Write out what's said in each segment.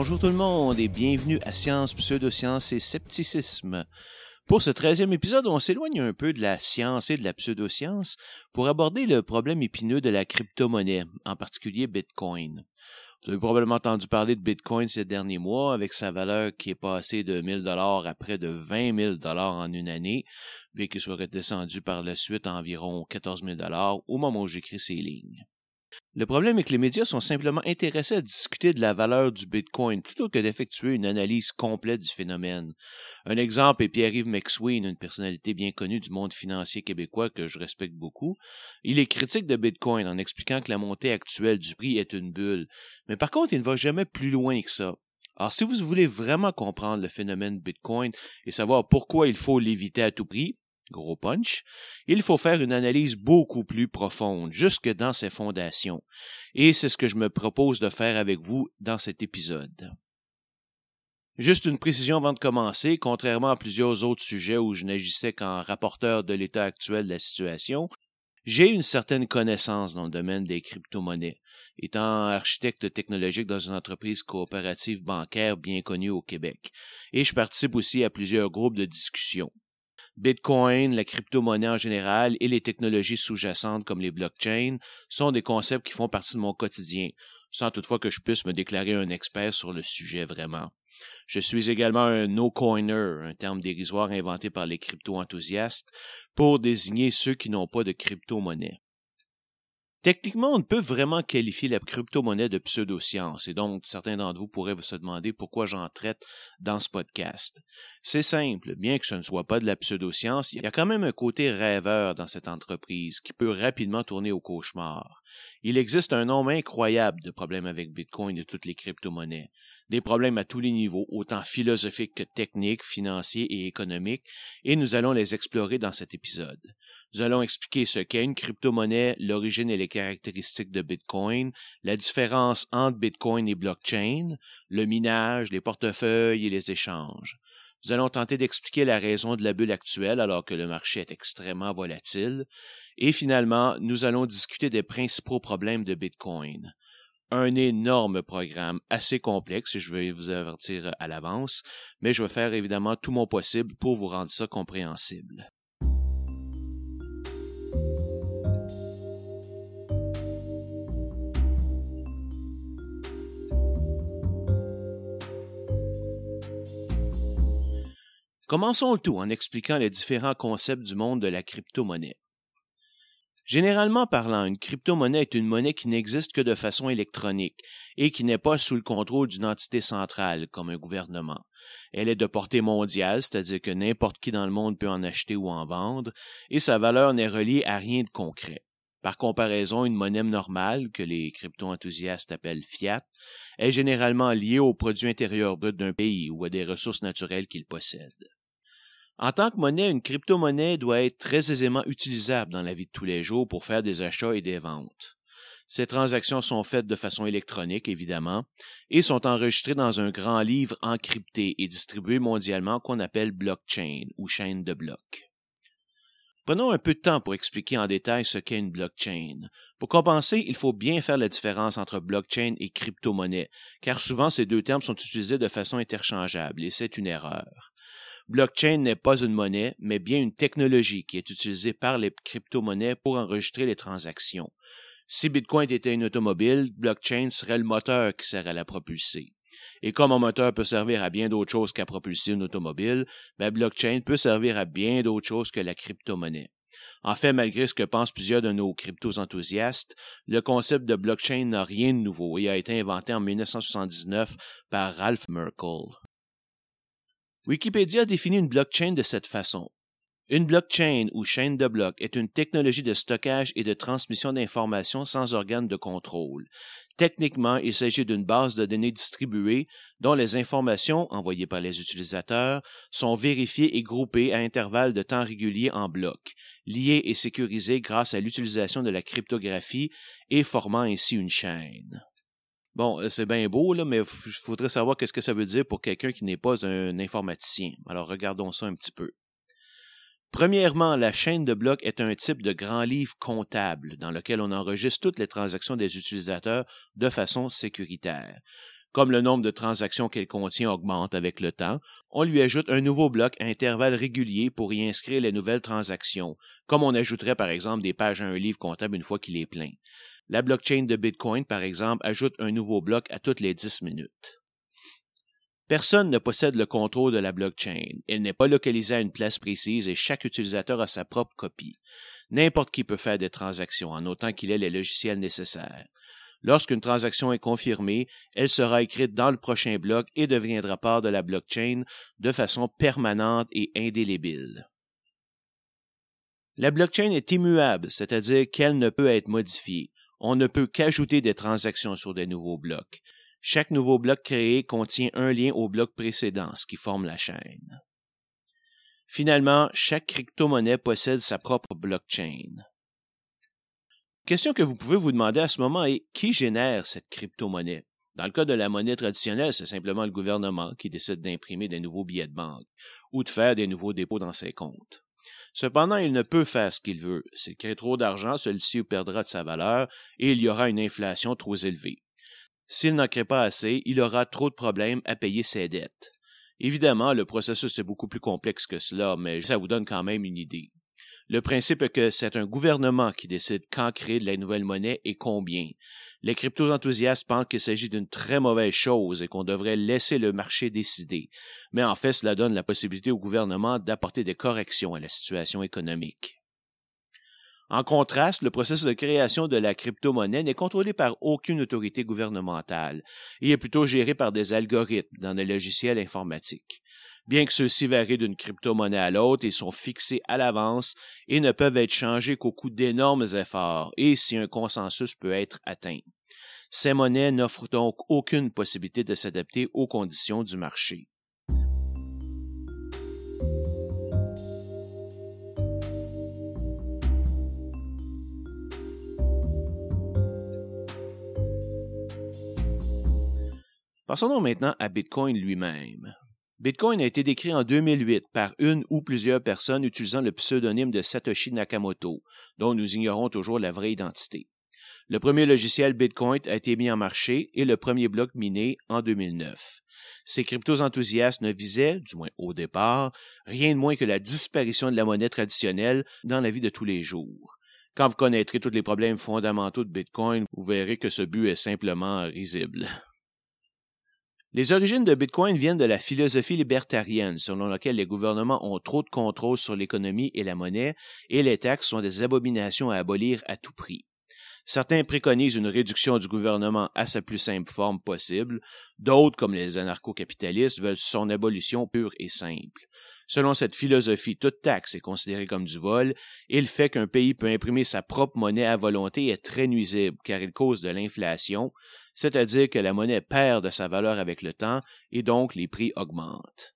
Bonjour tout le monde et bienvenue à Science, Pseudoscience et Scepticisme. Pour ce treizième épisode, on s'éloigne un peu de la science et de la pseudoscience pour aborder le problème épineux de la crypto-monnaie, en particulier Bitcoin. Vous avez probablement entendu parler de Bitcoin ces derniers mois avec sa valeur qui est passée de 1000 dollars à près de 20 000 dollars en une année, bien qu'il soit redescendu par la suite à environ 14 000 dollars au moment où j'écris ces lignes. Le problème est que les médias sont simplement intéressés à discuter de la valeur du Bitcoin plutôt que d'effectuer une analyse complète du phénomène. Un exemple est Pierre-Yves McSween, une personnalité bien connue du monde financier québécois que je respecte beaucoup. Il est critique de Bitcoin en expliquant que la montée actuelle du prix est une bulle. Mais par contre, il ne va jamais plus loin que ça. Alors, si vous voulez vraiment comprendre le phénomène Bitcoin et savoir pourquoi il faut l'éviter à tout prix, gros punch, il faut faire une analyse beaucoup plus profonde, jusque dans ses fondations. Et c'est ce que je me propose de faire avec vous dans cet épisode. Juste une précision avant de commencer, contrairement à plusieurs autres sujets où je n'agissais qu'en rapporteur de l'état actuel de la situation, j'ai une certaine connaissance dans le domaine des crypto-monnaies, étant architecte technologique dans une entreprise coopérative bancaire bien connue au Québec, et je participe aussi à plusieurs groupes de discussion. Bitcoin, la crypto-monnaie en général et les technologies sous-jacentes comme les blockchains sont des concepts qui font partie de mon quotidien, sans toutefois que je puisse me déclarer un expert sur le sujet vraiment. Je suis également un no-coiner, un terme dérisoire inventé par les crypto-enthousiastes pour désigner ceux qui n'ont pas de crypto-monnaie. Techniquement, on ne peut vraiment qualifier la crypto-monnaie de pseudo-science, et donc certains d'entre vous pourraient se demander pourquoi j'en traite dans ce podcast. C'est simple, bien que ce ne soit pas de la pseudo-science, il y a quand même un côté rêveur dans cette entreprise qui peut rapidement tourner au cauchemar. Il existe un nombre incroyable de problèmes avec Bitcoin et toutes les crypto-monnaies. Des problèmes à tous les niveaux, autant philosophiques que techniques, financiers et économiques, et nous allons les explorer dans cet épisode. Nous allons expliquer ce qu'est une crypto-monnaie, l'origine et les caractéristiques de Bitcoin, la différence entre Bitcoin et blockchain, le minage, les portefeuilles et les échanges. Nous allons tenter d'expliquer la raison de la bulle actuelle alors que le marché est extrêmement volatile. Et finalement, nous allons discuter des principaux problèmes de Bitcoin. Un énorme programme assez complexe, je vais vous avertir à l'avance, mais je vais faire évidemment tout mon possible pour vous rendre ça compréhensible. Commençons le tout en expliquant les différents concepts du monde de la crypto-monnaie. Généralement parlant, une crypto-monnaie est une monnaie qui n'existe que de façon électronique et qui n'est pas sous le contrôle d'une entité centrale comme un gouvernement. Elle est de portée mondiale, c'est-à-dire que n'importe qui dans le monde peut en acheter ou en vendre, et sa valeur n'est reliée à rien de concret. Par comparaison, une monnaie normale, que les crypto-enthousiastes appellent fiat, est généralement liée au produit intérieur brut d'un pays ou à des ressources naturelles qu'il possède. En tant que monnaie, une crypto-monnaie doit être très aisément utilisable dans la vie de tous les jours pour faire des achats et des ventes. Ces transactions sont faites de façon électronique, évidemment, et sont enregistrées dans un grand livre encrypté et distribué mondialement qu'on appelle blockchain ou chaîne de blocs. Prenons un peu de temps pour expliquer en détail ce qu'est une blockchain. Pour compenser, il faut bien faire la différence entre blockchain et crypto-monnaie, car souvent ces deux termes sont utilisés de façon interchangeable, et c'est une erreur. Blockchain n'est pas une monnaie, mais bien une technologie qui est utilisée par les crypto-monnaies pour enregistrer les transactions. Si Bitcoin était une automobile, blockchain serait le moteur qui sert à la propulser. Et comme un moteur peut servir à bien d'autres choses qu'à propulser une automobile, ben blockchain peut servir à bien d'autres choses que la crypto-monnaie. En fait, malgré ce que pensent plusieurs de nos crypto-enthousiastes, le concept de blockchain n'a rien de nouveau et a été inventé en 1979 par Ralph Merkle. Wikipédia définit une blockchain de cette façon. Une blockchain ou chaîne de blocs est une technologie de stockage et de transmission d'informations sans organe de contrôle. Techniquement, il s'agit d'une base de données distribuée dont les informations envoyées par les utilisateurs sont vérifiées et groupées à intervalles de temps réguliers en blocs, liées et sécurisées grâce à l'utilisation de la cryptographie et formant ainsi une chaîne. Bon, euh, c'est bien beau, mais il faudrait savoir qu'est-ce que ça veut dire pour quelqu'un qui n'est pas un informaticien. Alors regardons ça un petit peu. Premièrement, la chaîne de blocs est un type de grand livre comptable dans lequel on enregistre toutes les transactions des utilisateurs de façon sécuritaire. Comme le nombre de transactions qu'elle contient augmente avec le temps, on lui ajoute un nouveau bloc à intervalles réguliers pour y inscrire les nouvelles transactions, comme on ajouterait par exemple des pages à un livre comptable une fois qu'il est plein. La blockchain de Bitcoin, par exemple, ajoute un nouveau bloc à toutes les 10 minutes. Personne ne possède le contrôle de la blockchain. Elle n'est pas localisée à une place précise et chaque utilisateur a sa propre copie. N'importe qui peut faire des transactions en autant qu'il ait les logiciels nécessaires. Lorsqu'une transaction est confirmée, elle sera écrite dans le prochain bloc et deviendra part de la blockchain de façon permanente et indélébile. La blockchain est immuable, c'est-à-dire qu'elle ne peut être modifiée. On ne peut qu'ajouter des transactions sur des nouveaux blocs. Chaque nouveau bloc créé contient un lien au bloc précédent, ce qui forme la chaîne. Finalement, chaque crypto-monnaie possède sa propre blockchain. Question que vous pouvez vous demander à ce moment est qui génère cette crypto-monnaie? Dans le cas de la monnaie traditionnelle, c'est simplement le gouvernement qui décide d'imprimer des nouveaux billets de banque ou de faire des nouveaux dépôts dans ses comptes. Cependant, il ne peut faire ce qu'il veut. S'il crée trop d'argent, celui-ci perdra de sa valeur et il y aura une inflation trop élevée. S'il n'en crée pas assez, il aura trop de problèmes à payer ses dettes. Évidemment, le processus est beaucoup plus complexe que cela, mais ça vous donne quand même une idée. Le principe est que c'est un gouvernement qui décide quand créer de la nouvelle monnaie et combien. Les crypto-enthousiastes pensent qu'il s'agit d'une très mauvaise chose et qu'on devrait laisser le marché décider. Mais en fait, cela donne la possibilité au gouvernement d'apporter des corrections à la situation économique. En contraste, le processus de création de la crypto-monnaie n'est contrôlé par aucune autorité gouvernementale et est plutôt géré par des algorithmes dans des logiciels informatiques. Bien que ceux-ci varient d'une crypto-monnaie à l'autre, ils sont fixés à l'avance et ne peuvent être changés qu'au coût d'énormes efforts et si un consensus peut être atteint. Ces monnaies n'offrent donc aucune possibilité de s'adapter aux conditions du marché. Passons maintenant à Bitcoin lui-même. Bitcoin a été décrit en 2008 par une ou plusieurs personnes utilisant le pseudonyme de Satoshi Nakamoto, dont nous ignorons toujours la vraie identité. Le premier logiciel Bitcoin a été mis en marché et le premier bloc miné en 2009. Ces cryptos enthousiastes ne visaient, du moins au départ, rien de moins que la disparition de la monnaie traditionnelle dans la vie de tous les jours. Quand vous connaîtrez tous les problèmes fondamentaux de Bitcoin, vous verrez que ce but est simplement risible. Les origines de Bitcoin viennent de la philosophie libertarienne, selon laquelle les gouvernements ont trop de contrôle sur l'économie et la monnaie, et les taxes sont des abominations à abolir à tout prix. Certains préconisent une réduction du gouvernement à sa plus simple forme possible, d'autres, comme les anarcho-capitalistes, veulent son abolition pure et simple. Selon cette philosophie, toute taxe est considérée comme du vol, et le fait qu'un pays peut imprimer sa propre monnaie à volonté est très nuisible, car il cause de l'inflation, c'est-à-dire que la monnaie perd de sa valeur avec le temps et donc les prix augmentent.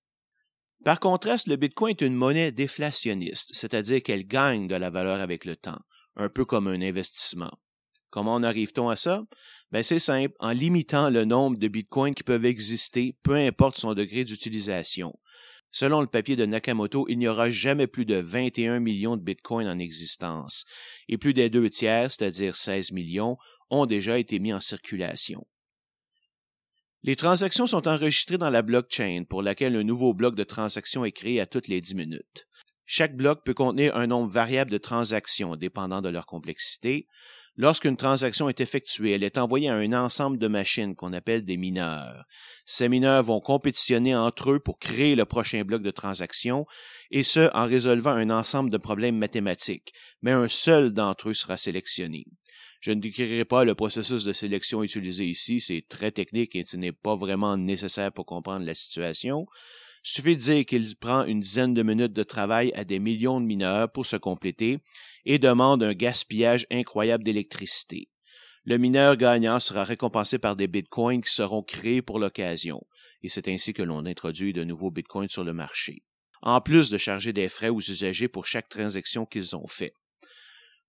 Par contraste, le Bitcoin est une monnaie déflationniste, c'est-à-dire qu'elle gagne de la valeur avec le temps, un peu comme un investissement. Comment en arrive-t-on à ça? Ben, c'est simple, en limitant le nombre de bitcoins qui peuvent exister, peu importe son degré d'utilisation. Selon le papier de Nakamoto, il n'y aura jamais plus de 21 millions de bitcoins en existence, et plus des deux tiers, c'est-à-dire 16 millions, ont déjà été mis en circulation. Les transactions sont enregistrées dans la blockchain pour laquelle un nouveau bloc de transactions est créé à toutes les 10 minutes. Chaque bloc peut contenir un nombre variable de transactions dépendant de leur complexité. Lorsqu'une transaction est effectuée, elle est envoyée à un ensemble de machines qu'on appelle des mineurs. Ces mineurs vont compétitionner entre eux pour créer le prochain bloc de transactions, et ce en résolvant un ensemble de problèmes mathématiques, mais un seul d'entre eux sera sélectionné. Je ne décrirai pas le processus de sélection utilisé ici, c'est très technique et ce n'est pas vraiment nécessaire pour comprendre la situation. Suffit de dire qu'il prend une dizaine de minutes de travail à des millions de mineurs pour se compléter et demande un gaspillage incroyable d'électricité. Le mineur gagnant sera récompensé par des bitcoins qui seront créés pour l'occasion, et c'est ainsi que l'on introduit de nouveaux bitcoins sur le marché, en plus de charger des frais aux usagers pour chaque transaction qu'ils ont fait.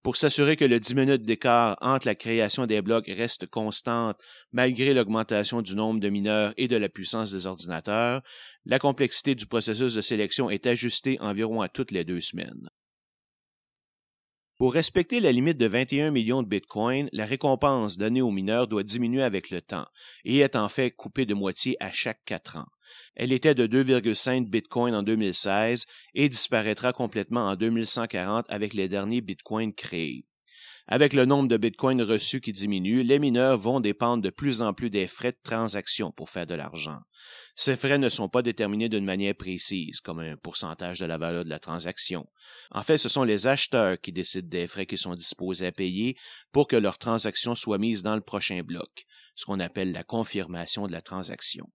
Pour s'assurer que le 10 minutes d'écart entre la création des blocs reste constante malgré l'augmentation du nombre de mineurs et de la puissance des ordinateurs, la complexité du processus de sélection est ajustée environ à toutes les deux semaines. Pour respecter la limite de 21 millions de bitcoins, la récompense donnée aux mineurs doit diminuer avec le temps et est en fait coupée de moitié à chaque quatre ans. Elle était de 2,5 bitcoins en 2016 et disparaîtra complètement en 2140 avec les derniers bitcoins créés. Avec le nombre de bitcoins reçus qui diminue, les mineurs vont dépendre de plus en plus des frais de transaction pour faire de l'argent. Ces frais ne sont pas déterminés d'une manière précise, comme un pourcentage de la valeur de la transaction. En fait, ce sont les acheteurs qui décident des frais qu'ils sont disposés à payer pour que leur transaction soit mise dans le prochain bloc, ce qu'on appelle la confirmation de la transaction.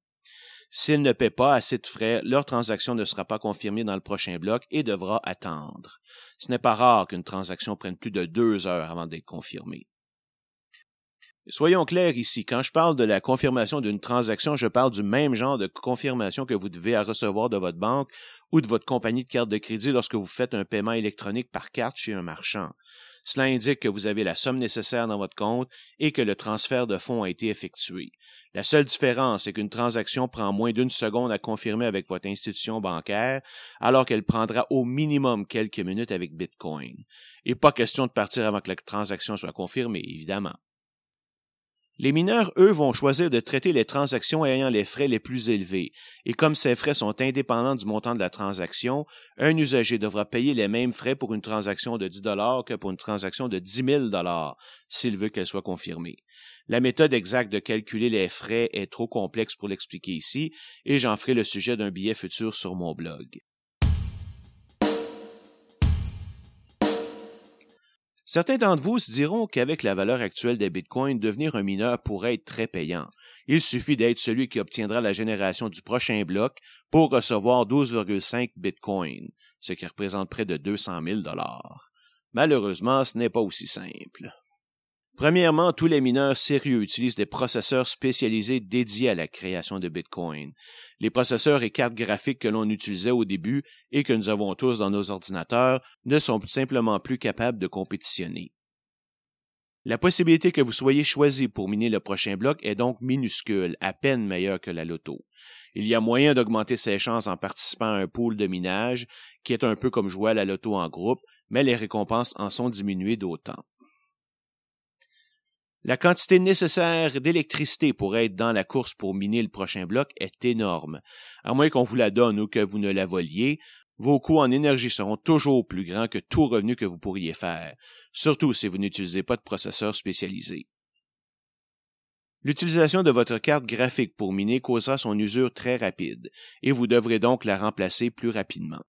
S'ils ne paient pas assez de frais, leur transaction ne sera pas confirmée dans le prochain bloc et devra attendre. Ce n'est pas rare qu'une transaction prenne plus de deux heures avant d'être confirmée. Soyons clairs ici, quand je parle de la confirmation d'une transaction, je parle du même genre de confirmation que vous devez recevoir de votre banque ou de votre compagnie de carte de crédit lorsque vous faites un paiement électronique par carte chez un marchand. Cela indique que vous avez la somme nécessaire dans votre compte et que le transfert de fonds a été effectué. La seule différence est qu'une transaction prend moins d'une seconde à confirmer avec votre institution bancaire, alors qu'elle prendra au minimum quelques minutes avec Bitcoin. Et pas question de partir avant que la transaction soit confirmée, évidemment. Les mineurs, eux, vont choisir de traiter les transactions ayant les frais les plus élevés, et comme ces frais sont indépendants du montant de la transaction, un usager devra payer les mêmes frais pour une transaction de 10 dollars que pour une transaction de 10 000 dollars, s'il veut qu'elle soit confirmée. La méthode exacte de calculer les frais est trop complexe pour l'expliquer ici, et j'en ferai le sujet d'un billet futur sur mon blog. Certains d'entre vous se diront qu'avec la valeur actuelle des bitcoins, devenir un mineur pourrait être très payant. Il suffit d'être celui qui obtiendra la génération du prochain bloc pour recevoir 12,5 bitcoins, ce qui représente près de 200 000 dollars. Malheureusement, ce n'est pas aussi simple. Premièrement, tous les mineurs sérieux utilisent des processeurs spécialisés dédiés à la création de Bitcoin. Les processeurs et cartes graphiques que l'on utilisait au début et que nous avons tous dans nos ordinateurs ne sont simplement plus capables de compétitionner. La possibilité que vous soyez choisi pour miner le prochain bloc est donc minuscule, à peine meilleure que la loto. Il y a moyen d'augmenter ses chances en participant à un pool de minage, qui est un peu comme jouer à la loto en groupe, mais les récompenses en sont diminuées d'autant. La quantité nécessaire d'électricité pour être dans la course pour miner le prochain bloc est énorme. À moins qu'on vous la donne ou que vous ne la voliez, vos coûts en énergie seront toujours plus grands que tout revenu que vous pourriez faire, surtout si vous n'utilisez pas de processeur spécialisé. L'utilisation de votre carte graphique pour miner causera son usure très rapide, et vous devrez donc la remplacer plus rapidement.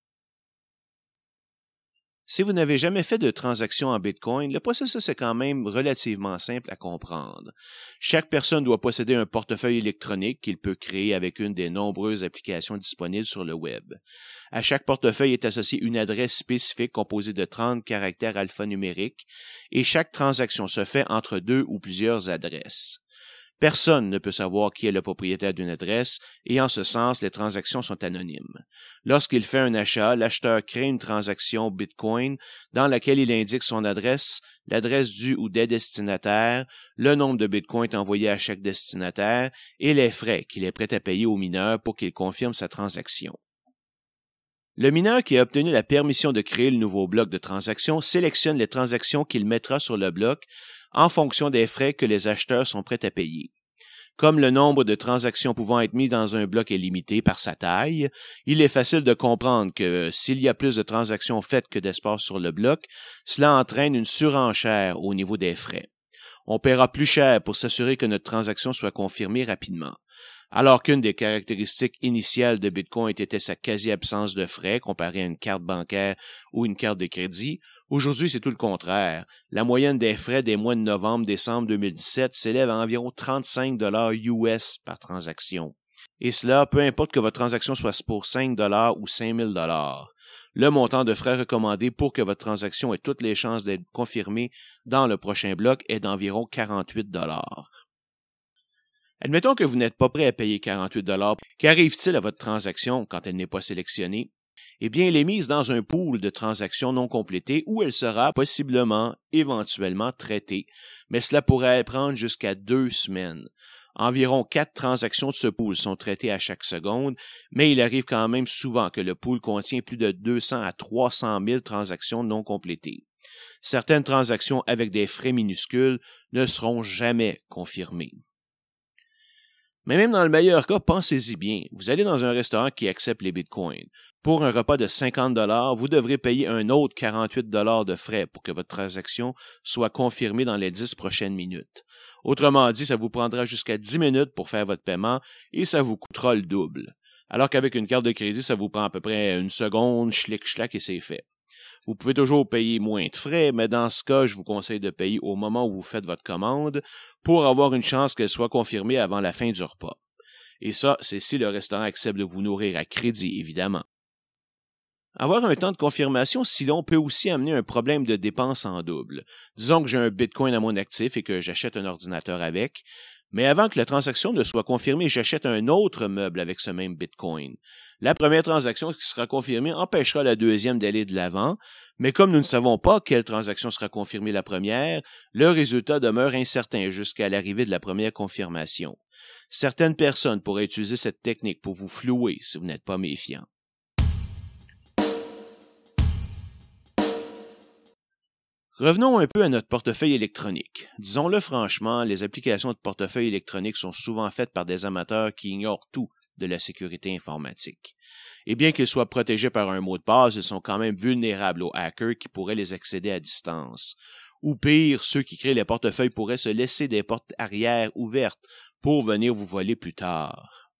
Si vous n'avez jamais fait de transaction en Bitcoin, le processus est quand même relativement simple à comprendre. Chaque personne doit posséder un portefeuille électronique qu'il peut créer avec une des nombreuses applications disponibles sur le web. À chaque portefeuille est associée une adresse spécifique composée de 30 caractères alphanumériques et chaque transaction se fait entre deux ou plusieurs adresses. Personne ne peut savoir qui est le propriétaire d'une adresse et en ce sens, les transactions sont anonymes. Lorsqu'il fait un achat, l'acheteur crée une transaction Bitcoin dans laquelle il indique son adresse, l'adresse du ou des destinataires, le nombre de Bitcoins envoyés à chaque destinataire et les frais qu'il est prêt à payer au mineur pour qu'il confirme sa transaction. Le mineur qui a obtenu la permission de créer le nouveau bloc de transaction sélectionne les transactions qu'il mettra sur le bloc en fonction des frais que les acheteurs sont prêts à payer. Comme le nombre de transactions pouvant être mis dans un bloc est limité par sa taille, il est facile de comprendre que s'il y a plus de transactions faites que d'espace sur le bloc, cela entraîne une surenchère au niveau des frais. On paiera plus cher pour s'assurer que notre transaction soit confirmée rapidement. Alors qu'une des caractéristiques initiales de Bitcoin était sa quasi-absence de frais comparée à une carte bancaire ou une carte de crédit, aujourd'hui c'est tout le contraire. La moyenne des frais des mois de novembre-décembre 2017 s'élève à environ 35 dollars US par transaction. Et cela, peu importe que votre transaction soit pour 5 dollars ou 5000 dollars. Le montant de frais recommandé pour que votre transaction ait toutes les chances d'être confirmée dans le prochain bloc est d'environ 48 dollars. Admettons que vous n'êtes pas prêt à payer 48 dollars. Qu'arrive-t-il à votre transaction quand elle n'est pas sélectionnée? Eh bien, elle est mise dans un pool de transactions non complétées où elle sera possiblement, éventuellement traitée, mais cela pourrait prendre jusqu'à deux semaines. Environ quatre transactions de ce pool sont traitées à chaque seconde, mais il arrive quand même souvent que le pool contient plus de 200 à 300 000 transactions non complétées. Certaines transactions avec des frais minuscules ne seront jamais confirmées. Mais même dans le meilleur cas, pensez-y bien. Vous allez dans un restaurant qui accepte les bitcoins. Pour un repas de 50 dollars, vous devrez payer un autre 48 dollars de frais pour que votre transaction soit confirmée dans les 10 prochaines minutes. Autrement dit, ça vous prendra jusqu'à 10 minutes pour faire votre paiement et ça vous coûtera le double. Alors qu'avec une carte de crédit, ça vous prend à peu près une seconde, schlick schlack et c'est fait. Vous pouvez toujours payer moins de frais, mais dans ce cas, je vous conseille de payer au moment où vous faites votre commande pour avoir une chance qu'elle soit confirmée avant la fin du repas. Et ça, c'est si le restaurant accepte de vous nourrir à crédit, évidemment. Avoir un temps de confirmation si long peut aussi amener un problème de dépense en double. Disons que j'ai un Bitcoin à mon actif et que j'achète un ordinateur avec, mais avant que la transaction ne soit confirmée, j'achète un autre meuble avec ce même Bitcoin. La première transaction qui sera confirmée empêchera la deuxième d'aller de l'avant, mais comme nous ne savons pas quelle transaction sera confirmée la première, le résultat demeure incertain jusqu'à l'arrivée de la première confirmation. Certaines personnes pourraient utiliser cette technique pour vous flouer si vous n'êtes pas méfiant. Revenons un peu à notre portefeuille électronique. Disons-le franchement, les applications de portefeuille électronique sont souvent faites par des amateurs qui ignorent tout de la sécurité informatique. Et bien qu'ils soient protégés par un mot de passe, ils sont quand même vulnérables aux hackers qui pourraient les accéder à distance. Ou pire, ceux qui créent les portefeuilles pourraient se laisser des portes arrière ouvertes pour venir vous voler plus tard.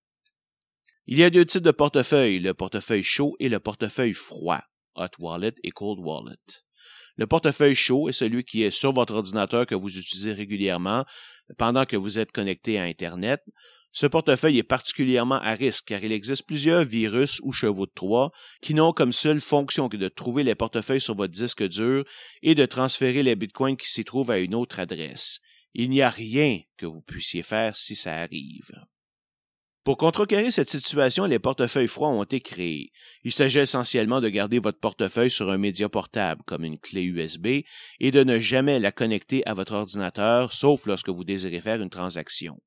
Il y a deux types de portefeuilles, le portefeuille chaud et le portefeuille froid, hot wallet et cold wallet. Le portefeuille chaud est celui qui est sur votre ordinateur que vous utilisez régulièrement pendant que vous êtes connecté à Internet. Ce portefeuille est particulièrement à risque car il existe plusieurs virus ou chevaux de Troie qui n'ont comme seule fonction que de trouver les portefeuilles sur votre disque dur et de transférer les bitcoins qui s'y trouvent à une autre adresse. Il n'y a rien que vous puissiez faire si ça arrive. Pour contrecarrer cette situation, les portefeuilles froids ont été créés. Il s'agit essentiellement de garder votre portefeuille sur un média portable, comme une clé USB, et de ne jamais la connecter à votre ordinateur, sauf lorsque vous désirez faire une transaction.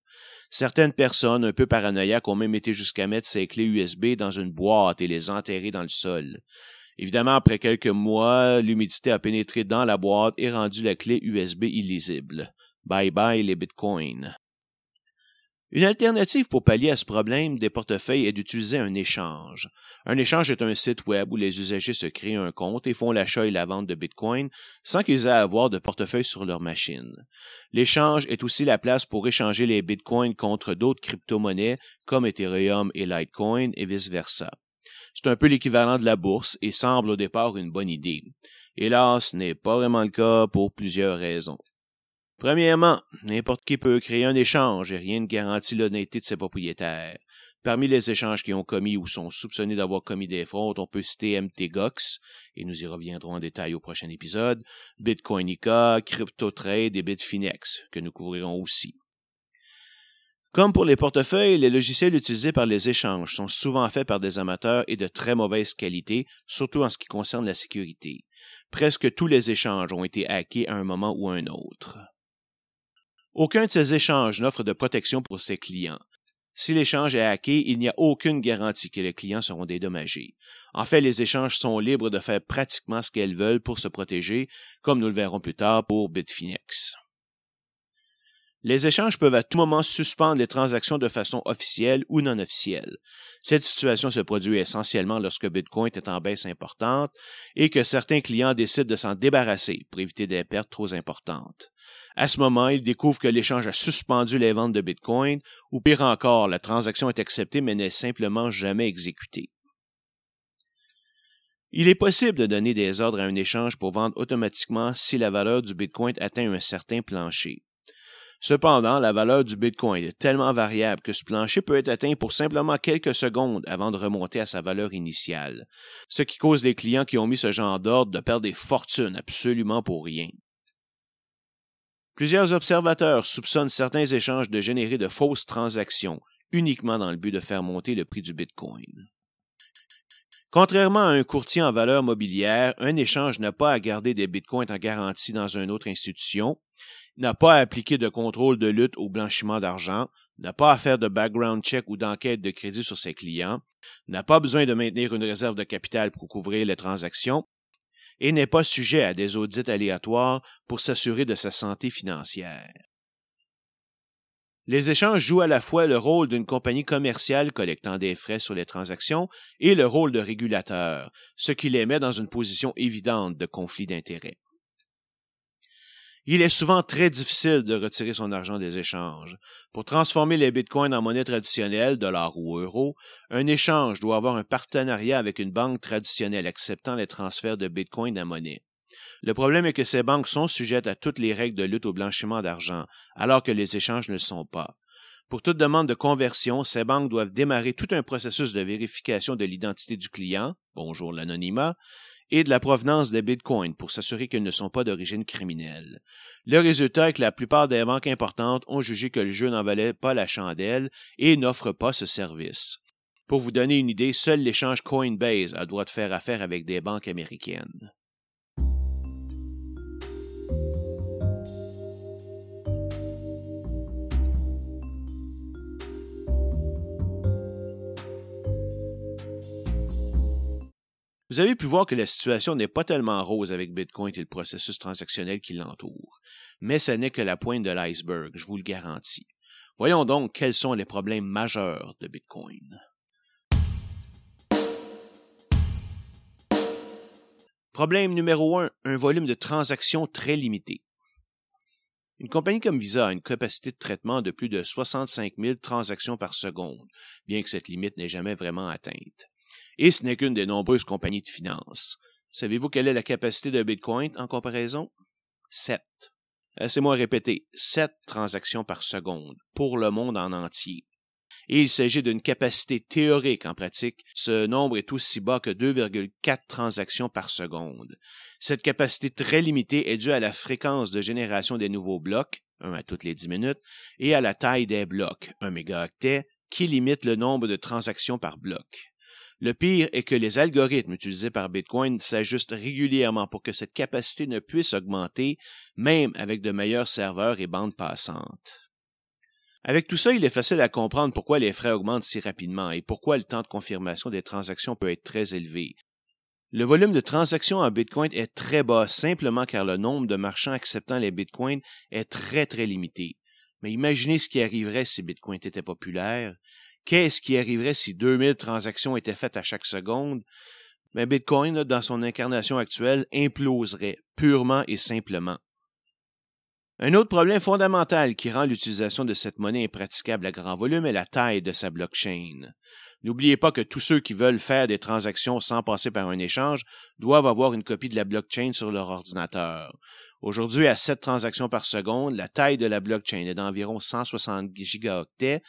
Certaines personnes un peu paranoïaques ont même été jusqu'à mettre ces clés USB dans une boîte et les enterrer dans le sol. Évidemment, après quelques mois, l'humidité a pénétré dans la boîte et rendu la clé USB illisible. Bye bye les bitcoins. Une alternative pour pallier à ce problème des portefeuilles est d'utiliser un échange. Un échange est un site web où les usagers se créent un compte et font l'achat et la vente de Bitcoin sans qu'ils aient à avoir de portefeuille sur leur machine. L'échange est aussi la place pour échanger les Bitcoins contre d'autres crypto-monnaies comme Ethereum et Litecoin et vice-versa. C'est un peu l'équivalent de la bourse et semble au départ une bonne idée. Hélas, ce n'est pas vraiment le cas pour plusieurs raisons. Premièrement, n'importe qui peut créer un échange et rien ne garantit l'honnêteté de ses propriétaires. Parmi les échanges qui ont commis ou sont soupçonnés d'avoir commis des fraudes, on peut citer MTGOX, et nous y reviendrons en détail au prochain épisode, Bitcoinica, CryptoTrade et Bitfinex, que nous couvrirons aussi. Comme pour les portefeuilles, les logiciels utilisés par les échanges sont souvent faits par des amateurs et de très mauvaise qualité, surtout en ce qui concerne la sécurité. Presque tous les échanges ont été hackés à un moment ou à un autre. Aucun de ces échanges n'offre de protection pour ses clients. Si l'échange est hacké, il n'y a aucune garantie que les clients seront dédommagés. En fait, les échanges sont libres de faire pratiquement ce qu'elles veulent pour se protéger, comme nous le verrons plus tard pour Bitfinex. Les échanges peuvent à tout moment suspendre les transactions de façon officielle ou non officielle. Cette situation se produit essentiellement lorsque Bitcoin est en baisse importante et que certains clients décident de s'en débarrasser pour éviter des pertes trop importantes. À ce moment, ils découvrent que l'échange a suspendu les ventes de Bitcoin ou pire encore, la transaction est acceptée mais n'est simplement jamais exécutée. Il est possible de donner des ordres à un échange pour vendre automatiquement si la valeur du Bitcoin atteint un certain plancher. Cependant, la valeur du Bitcoin est tellement variable que ce plancher peut être atteint pour simplement quelques secondes avant de remonter à sa valeur initiale, ce qui cause les clients qui ont mis ce genre d'ordre de perdre des fortunes absolument pour rien. Plusieurs observateurs soupçonnent certains échanges de générer de fausses transactions uniquement dans le but de faire monter le prix du Bitcoin. Contrairement à un courtier en valeur mobilière, un échange n'a pas à garder des bitcoins en garantie dans une autre institution, n'a pas à appliquer de contrôle de lutte au blanchiment d'argent, n'a pas à faire de background check ou d'enquête de crédit sur ses clients, n'a pas besoin de maintenir une réserve de capital pour couvrir les transactions, et n'est pas sujet à des audits aléatoires pour s'assurer de sa santé financière. Les échanges jouent à la fois le rôle d'une compagnie commerciale collectant des frais sur les transactions et le rôle de régulateur, ce qui les met dans une position évidente de conflit d'intérêts. Il est souvent très difficile de retirer son argent des échanges. Pour transformer les bitcoins en monnaie traditionnelle, dollar ou euro, un échange doit avoir un partenariat avec une banque traditionnelle acceptant les transferts de bitcoin en monnaie. Le problème est que ces banques sont sujettes à toutes les règles de lutte au blanchiment d'argent, alors que les échanges ne le sont pas. Pour toute demande de conversion, ces banques doivent démarrer tout un processus de vérification de l'identité du client, bonjour l'anonymat, et de la provenance des bitcoins pour s'assurer qu'ils ne sont pas d'origine criminelle. Le résultat est que la plupart des banques importantes ont jugé que le jeu n'en valait pas la chandelle et n'offrent pas ce service. Pour vous donner une idée, seul l'échange Coinbase a droit de faire affaire avec des banques américaines. Vous avez pu voir que la situation n'est pas tellement rose avec Bitcoin et le processus transactionnel qui l'entoure. Mais ce n'est que la pointe de l'iceberg, je vous le garantis. Voyons donc quels sont les problèmes majeurs de Bitcoin. Problème numéro un, un volume de transactions très limité. Une compagnie comme Visa a une capacité de traitement de plus de 65 000 transactions par seconde, bien que cette limite n'ait jamais vraiment atteinte et ce n'est qu'une des nombreuses compagnies de finances. Savez-vous quelle est la capacité de Bitcoin en comparaison? 7. Laissez-moi répéter, 7 transactions par seconde pour le monde en entier. Et il s'agit d'une capacité théorique en pratique. Ce nombre est aussi bas que 2,4 transactions par seconde. Cette capacité très limitée est due à la fréquence de génération des nouveaux blocs, un à toutes les 10 minutes, et à la taille des blocs, un mégaoctet, qui limite le nombre de transactions par bloc. Le pire est que les algorithmes utilisés par Bitcoin s'ajustent régulièrement pour que cette capacité ne puisse augmenter, même avec de meilleurs serveurs et bandes passantes. Avec tout ça, il est facile à comprendre pourquoi les frais augmentent si rapidement et pourquoi le temps de confirmation des transactions peut être très élevé. Le volume de transactions en Bitcoin est très bas simplement car le nombre de marchands acceptant les Bitcoins est très très limité. Mais imaginez ce qui arriverait si Bitcoin était populaire. Qu'est-ce qui arriverait si 2000 transactions étaient faites à chaque seconde? Ben, Bitcoin, dans son incarnation actuelle, imploserait purement et simplement. Un autre problème fondamental qui rend l'utilisation de cette monnaie impraticable à grand volume est la taille de sa blockchain. N'oubliez pas que tous ceux qui veulent faire des transactions sans passer par un échange doivent avoir une copie de la blockchain sur leur ordinateur. Aujourd'hui, à 7 transactions par seconde, la taille de la blockchain est d'environ 160 gigaoctets,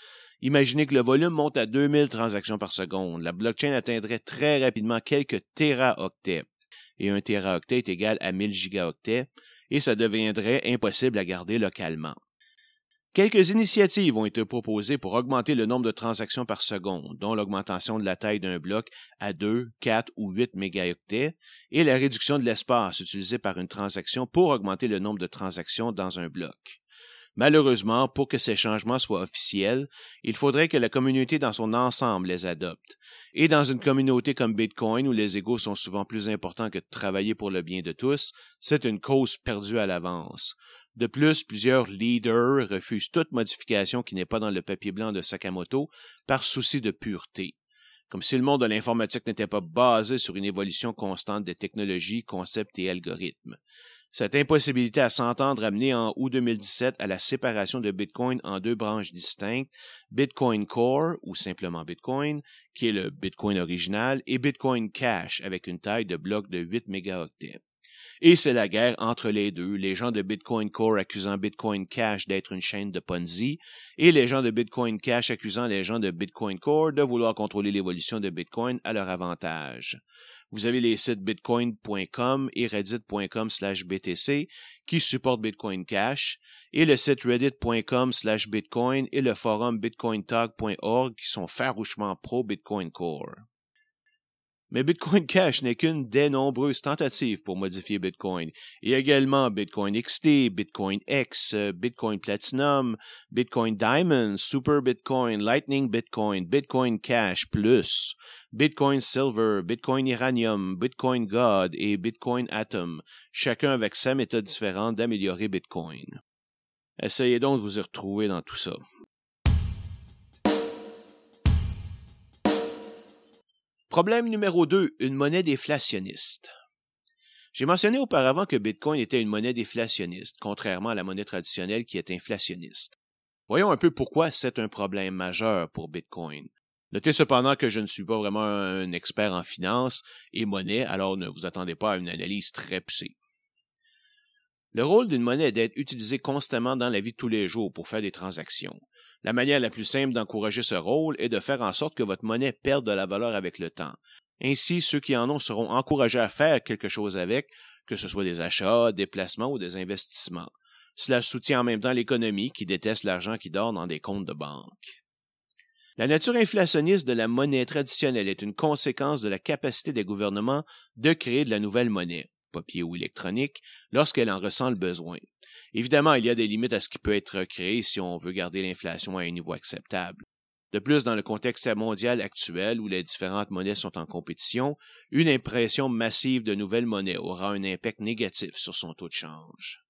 Imaginez que le volume monte à 2000 transactions par seconde. La blockchain atteindrait très rapidement quelques téraoctets. Et un téraoctet est égal à 1000 gigaoctets, et ça deviendrait impossible à garder localement. Quelques initiatives ont été proposées pour augmenter le nombre de transactions par seconde, dont l'augmentation de la taille d'un bloc à 2, 4 ou 8 mégaoctets et la réduction de l'espace utilisé par une transaction pour augmenter le nombre de transactions dans un bloc. Malheureusement, pour que ces changements soient officiels, il faudrait que la communauté dans son ensemble les adopte. Et dans une communauté comme Bitcoin, où les égaux sont souvent plus importants que de travailler pour le bien de tous, c'est une cause perdue à l'avance. De plus, plusieurs leaders refusent toute modification qui n'est pas dans le papier blanc de Sakamoto par souci de pureté. Comme si le monde de l'informatique n'était pas basé sur une évolution constante des technologies, concepts et algorithmes. Cette impossibilité à s'entendre a en août 2017 à la séparation de Bitcoin en deux branches distinctes, Bitcoin Core ou simplement Bitcoin, qui est le Bitcoin original, et Bitcoin Cash avec une taille de bloc de 8 mégaoctets. Et c'est la guerre entre les deux, les gens de Bitcoin Core accusant Bitcoin Cash d'être une chaîne de Ponzi, et les gens de Bitcoin Cash accusant les gens de Bitcoin Core de vouloir contrôler l'évolution de Bitcoin à leur avantage. Vous avez les sites bitcoin.com et reddit.com slash BTC qui supportent Bitcoin Cash et le site reddit.com slash bitcoin et le forum bitcointalk.org qui sont farouchement pro Bitcoin Core. Mais Bitcoin Cash n'est qu'une des nombreuses tentatives pour modifier Bitcoin. Il y a également Bitcoin XT, Bitcoin X, Bitcoin Platinum, Bitcoin Diamond, Super Bitcoin, Lightning Bitcoin, Bitcoin Cash Plus, Bitcoin Silver, Bitcoin Iranium, Bitcoin God et Bitcoin Atom, chacun avec sa méthode différente d'améliorer Bitcoin. Essayez donc de vous y retrouver dans tout ça. Problème numéro 2, une monnaie déflationniste. J'ai mentionné auparavant que Bitcoin était une monnaie déflationniste, contrairement à la monnaie traditionnelle qui est inflationniste. Voyons un peu pourquoi c'est un problème majeur pour Bitcoin. Notez cependant que je ne suis pas vraiment un expert en finance et monnaie, alors ne vous attendez pas à une analyse très poussée. Le rôle d'une monnaie est d'être utilisée constamment dans la vie de tous les jours pour faire des transactions. La manière la plus simple d'encourager ce rôle est de faire en sorte que votre monnaie perde de la valeur avec le temps. Ainsi, ceux qui en ont seront encouragés à faire quelque chose avec, que ce soit des achats, des placements ou des investissements. Cela soutient en même temps l'économie qui déteste l'argent qui dort dans des comptes de banque. La nature inflationniste de la monnaie traditionnelle est une conséquence de la capacité des gouvernements de créer de la nouvelle monnaie papier ou électronique, lorsqu'elle en ressent le besoin. Évidemment, il y a des limites à ce qui peut être créé si on veut garder l'inflation à un niveau acceptable. De plus, dans le contexte mondial actuel où les différentes monnaies sont en compétition, une impression massive de nouvelles monnaies aura un impact négatif sur son taux de change.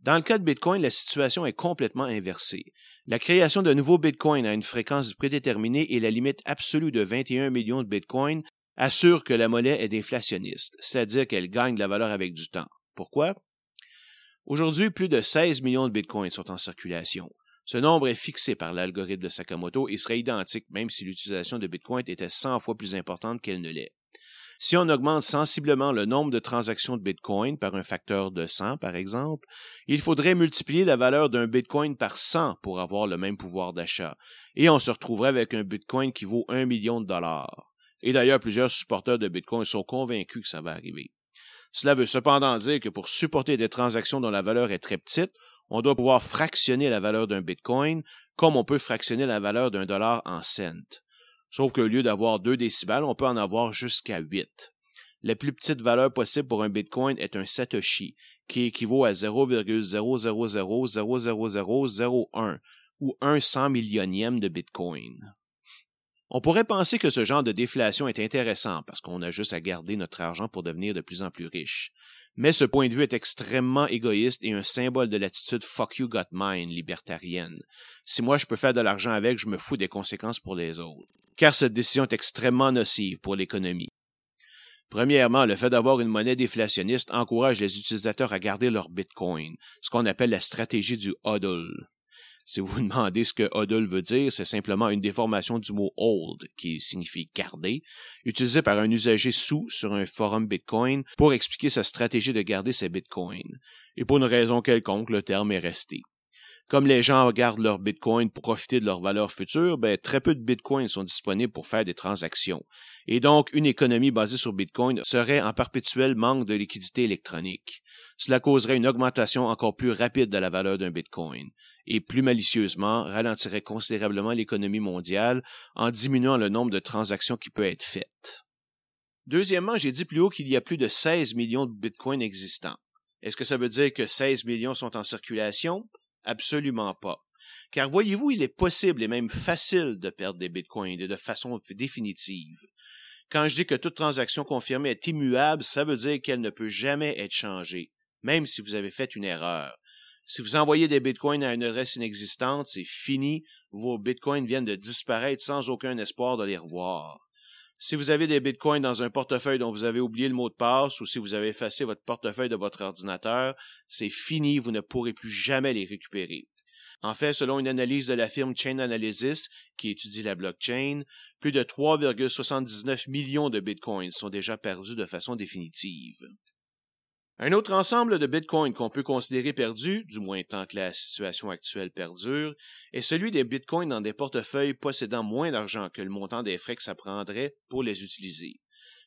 Dans le cas de Bitcoin, la situation est complètement inversée. La création de nouveaux Bitcoins à une fréquence prédéterminée et la limite absolue de 21 millions de Bitcoins assure que la monnaie est déflationniste, c'est-à-dire qu'elle gagne de la valeur avec du temps. Pourquoi? Aujourd'hui, plus de 16 millions de bitcoins sont en circulation. Ce nombre est fixé par l'algorithme de Sakamoto et serait identique même si l'utilisation de bitcoin était 100 fois plus importante qu'elle ne l'est. Si on augmente sensiblement le nombre de transactions de Bitcoin par un facteur de 100, par exemple, il faudrait multiplier la valeur d'un Bitcoin par 100 pour avoir le même pouvoir d'achat, et on se retrouverait avec un Bitcoin qui vaut un million de dollars. Et d'ailleurs, plusieurs supporters de Bitcoin sont convaincus que ça va arriver. Cela veut cependant dire que pour supporter des transactions dont la valeur est très petite, on doit pouvoir fractionner la valeur d'un Bitcoin comme on peut fractionner la valeur d'un dollar en cents. Sauf qu'au lieu d'avoir 2 décibels, on peut en avoir jusqu'à 8. La plus petite valeur possible pour un Bitcoin est un Satoshi, qui équivaut à 0,0000001 ou un cent millionième de Bitcoin. On pourrait penser que ce genre de déflation est intéressant parce qu'on a juste à garder notre argent pour devenir de plus en plus riche. Mais ce point de vue est extrêmement égoïste et un symbole de l'attitude fuck you got mine libertarienne. Si moi je peux faire de l'argent avec, je me fous des conséquences pour les autres. Car cette décision est extrêmement nocive pour l'économie. Premièrement, le fait d'avoir une monnaie déflationniste encourage les utilisateurs à garder leur bitcoin, ce qu'on appelle la stratégie du hodl. Si vous vous demandez ce que hodl veut dire, c'est simplement une déformation du mot hold, qui signifie garder, utilisé par un usager sous sur un forum Bitcoin pour expliquer sa stratégie de garder ses Bitcoins. Et pour une raison quelconque, le terme est resté. Comme les gens gardent leur Bitcoin pour profiter de leur valeur future, ben, très peu de Bitcoins sont disponibles pour faire des transactions. Et donc, une économie basée sur Bitcoin serait en perpétuel manque de liquidité électronique. Cela causerait une augmentation encore plus rapide de la valeur d'un Bitcoin et plus malicieusement ralentirait considérablement l'économie mondiale en diminuant le nombre de transactions qui peut être faites. Deuxièmement, j'ai dit plus haut qu'il y a plus de 16 millions de bitcoins existants. Est-ce que ça veut dire que 16 millions sont en circulation? Absolument pas. Car voyez-vous, il est possible et même facile de perdre des bitcoins de façon définitive. Quand je dis que toute transaction confirmée est immuable, ça veut dire qu'elle ne peut jamais être changée, même si vous avez fait une erreur. Si vous envoyez des bitcoins à une adresse inexistante, c'est fini. Vos bitcoins viennent de disparaître sans aucun espoir de les revoir. Si vous avez des bitcoins dans un portefeuille dont vous avez oublié le mot de passe ou si vous avez effacé votre portefeuille de votre ordinateur, c'est fini, vous ne pourrez plus jamais les récupérer. En fait, selon une analyse de la firme Chain Analysis, qui étudie la blockchain, plus de 3,79 millions de bitcoins sont déjà perdus de façon définitive. Un autre ensemble de bitcoins qu'on peut considérer perdu, du moins tant que la situation actuelle perdure, est celui des bitcoins dans des portefeuilles possédant moins d'argent que le montant des frais que ça prendrait pour les utiliser.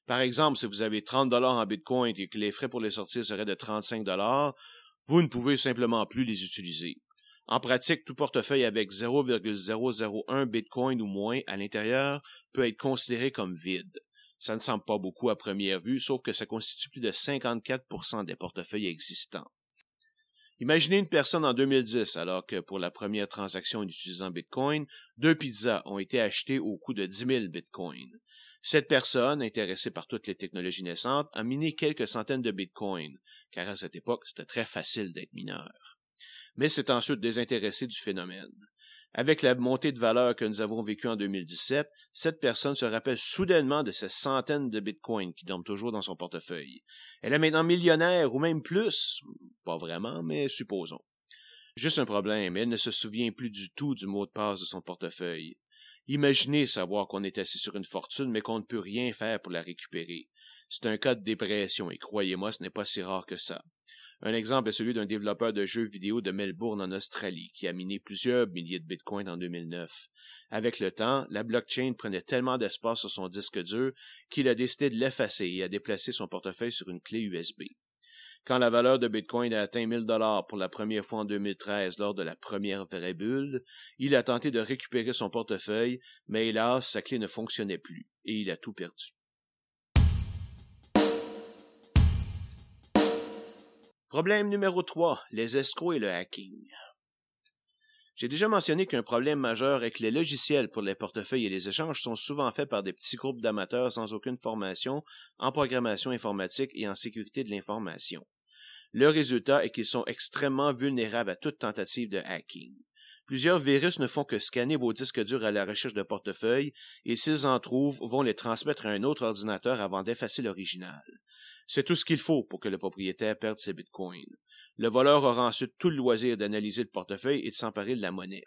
Par exemple, si vous avez 30 dollars en bitcoin et que les frais pour les sortir seraient de 35 dollars, vous ne pouvez simplement plus les utiliser. En pratique, tout portefeuille avec 0,001 bitcoin ou moins à l'intérieur peut être considéré comme vide. Ça ne semble pas beaucoup à première vue, sauf que ça constitue plus de 54% des portefeuilles existants. Imaginez une personne en 2010, alors que pour la première transaction utilisant Bitcoin, deux pizzas ont été achetées au coût de 10 000 Bitcoins. Cette personne, intéressée par toutes les technologies naissantes, a miné quelques centaines de bitcoins, car à cette époque, c'était très facile d'être mineur. Mais s'est ensuite désintéressé du phénomène. Avec la montée de valeur que nous avons vécue en 2017, cette personne se rappelle soudainement de ces centaines de bitcoins qui dorment toujours dans son portefeuille. Elle est maintenant millionnaire ou même plus. Pas vraiment, mais supposons. Juste un problème, elle ne se souvient plus du tout du mot de passe de son portefeuille. Imaginez savoir qu'on est assis sur une fortune, mais qu'on ne peut rien faire pour la récupérer. C'est un cas de dépression, et croyez-moi, ce n'est pas si rare que ça. Un exemple est celui d'un développeur de jeux vidéo de Melbourne en Australie, qui a miné plusieurs milliers de bitcoins en 2009. Avec le temps, la blockchain prenait tellement d'espace sur son disque dur qu'il a décidé de l'effacer et a déplacé son portefeuille sur une clé USB. Quand la valeur de Bitcoin a atteint 1000 dollars pour la première fois en 2013 lors de la première vraie bulle, il a tenté de récupérer son portefeuille, mais hélas, sa clé ne fonctionnait plus et il a tout perdu. Problème numéro 3, les escrocs et le hacking. J'ai déjà mentionné qu'un problème majeur est que les logiciels pour les portefeuilles et les échanges sont souvent faits par des petits groupes d'amateurs sans aucune formation en programmation informatique et en sécurité de l'information. Le résultat est qu'ils sont extrêmement vulnérables à toute tentative de hacking. Plusieurs virus ne font que scanner vos disques durs à la recherche de portefeuilles et s'ils en trouvent, vont les transmettre à un autre ordinateur avant d'effacer l'original. C'est tout ce qu'il faut pour que le propriétaire perde ses bitcoins. Le voleur aura ensuite tout le loisir d'analyser le portefeuille et de s'emparer de la monnaie.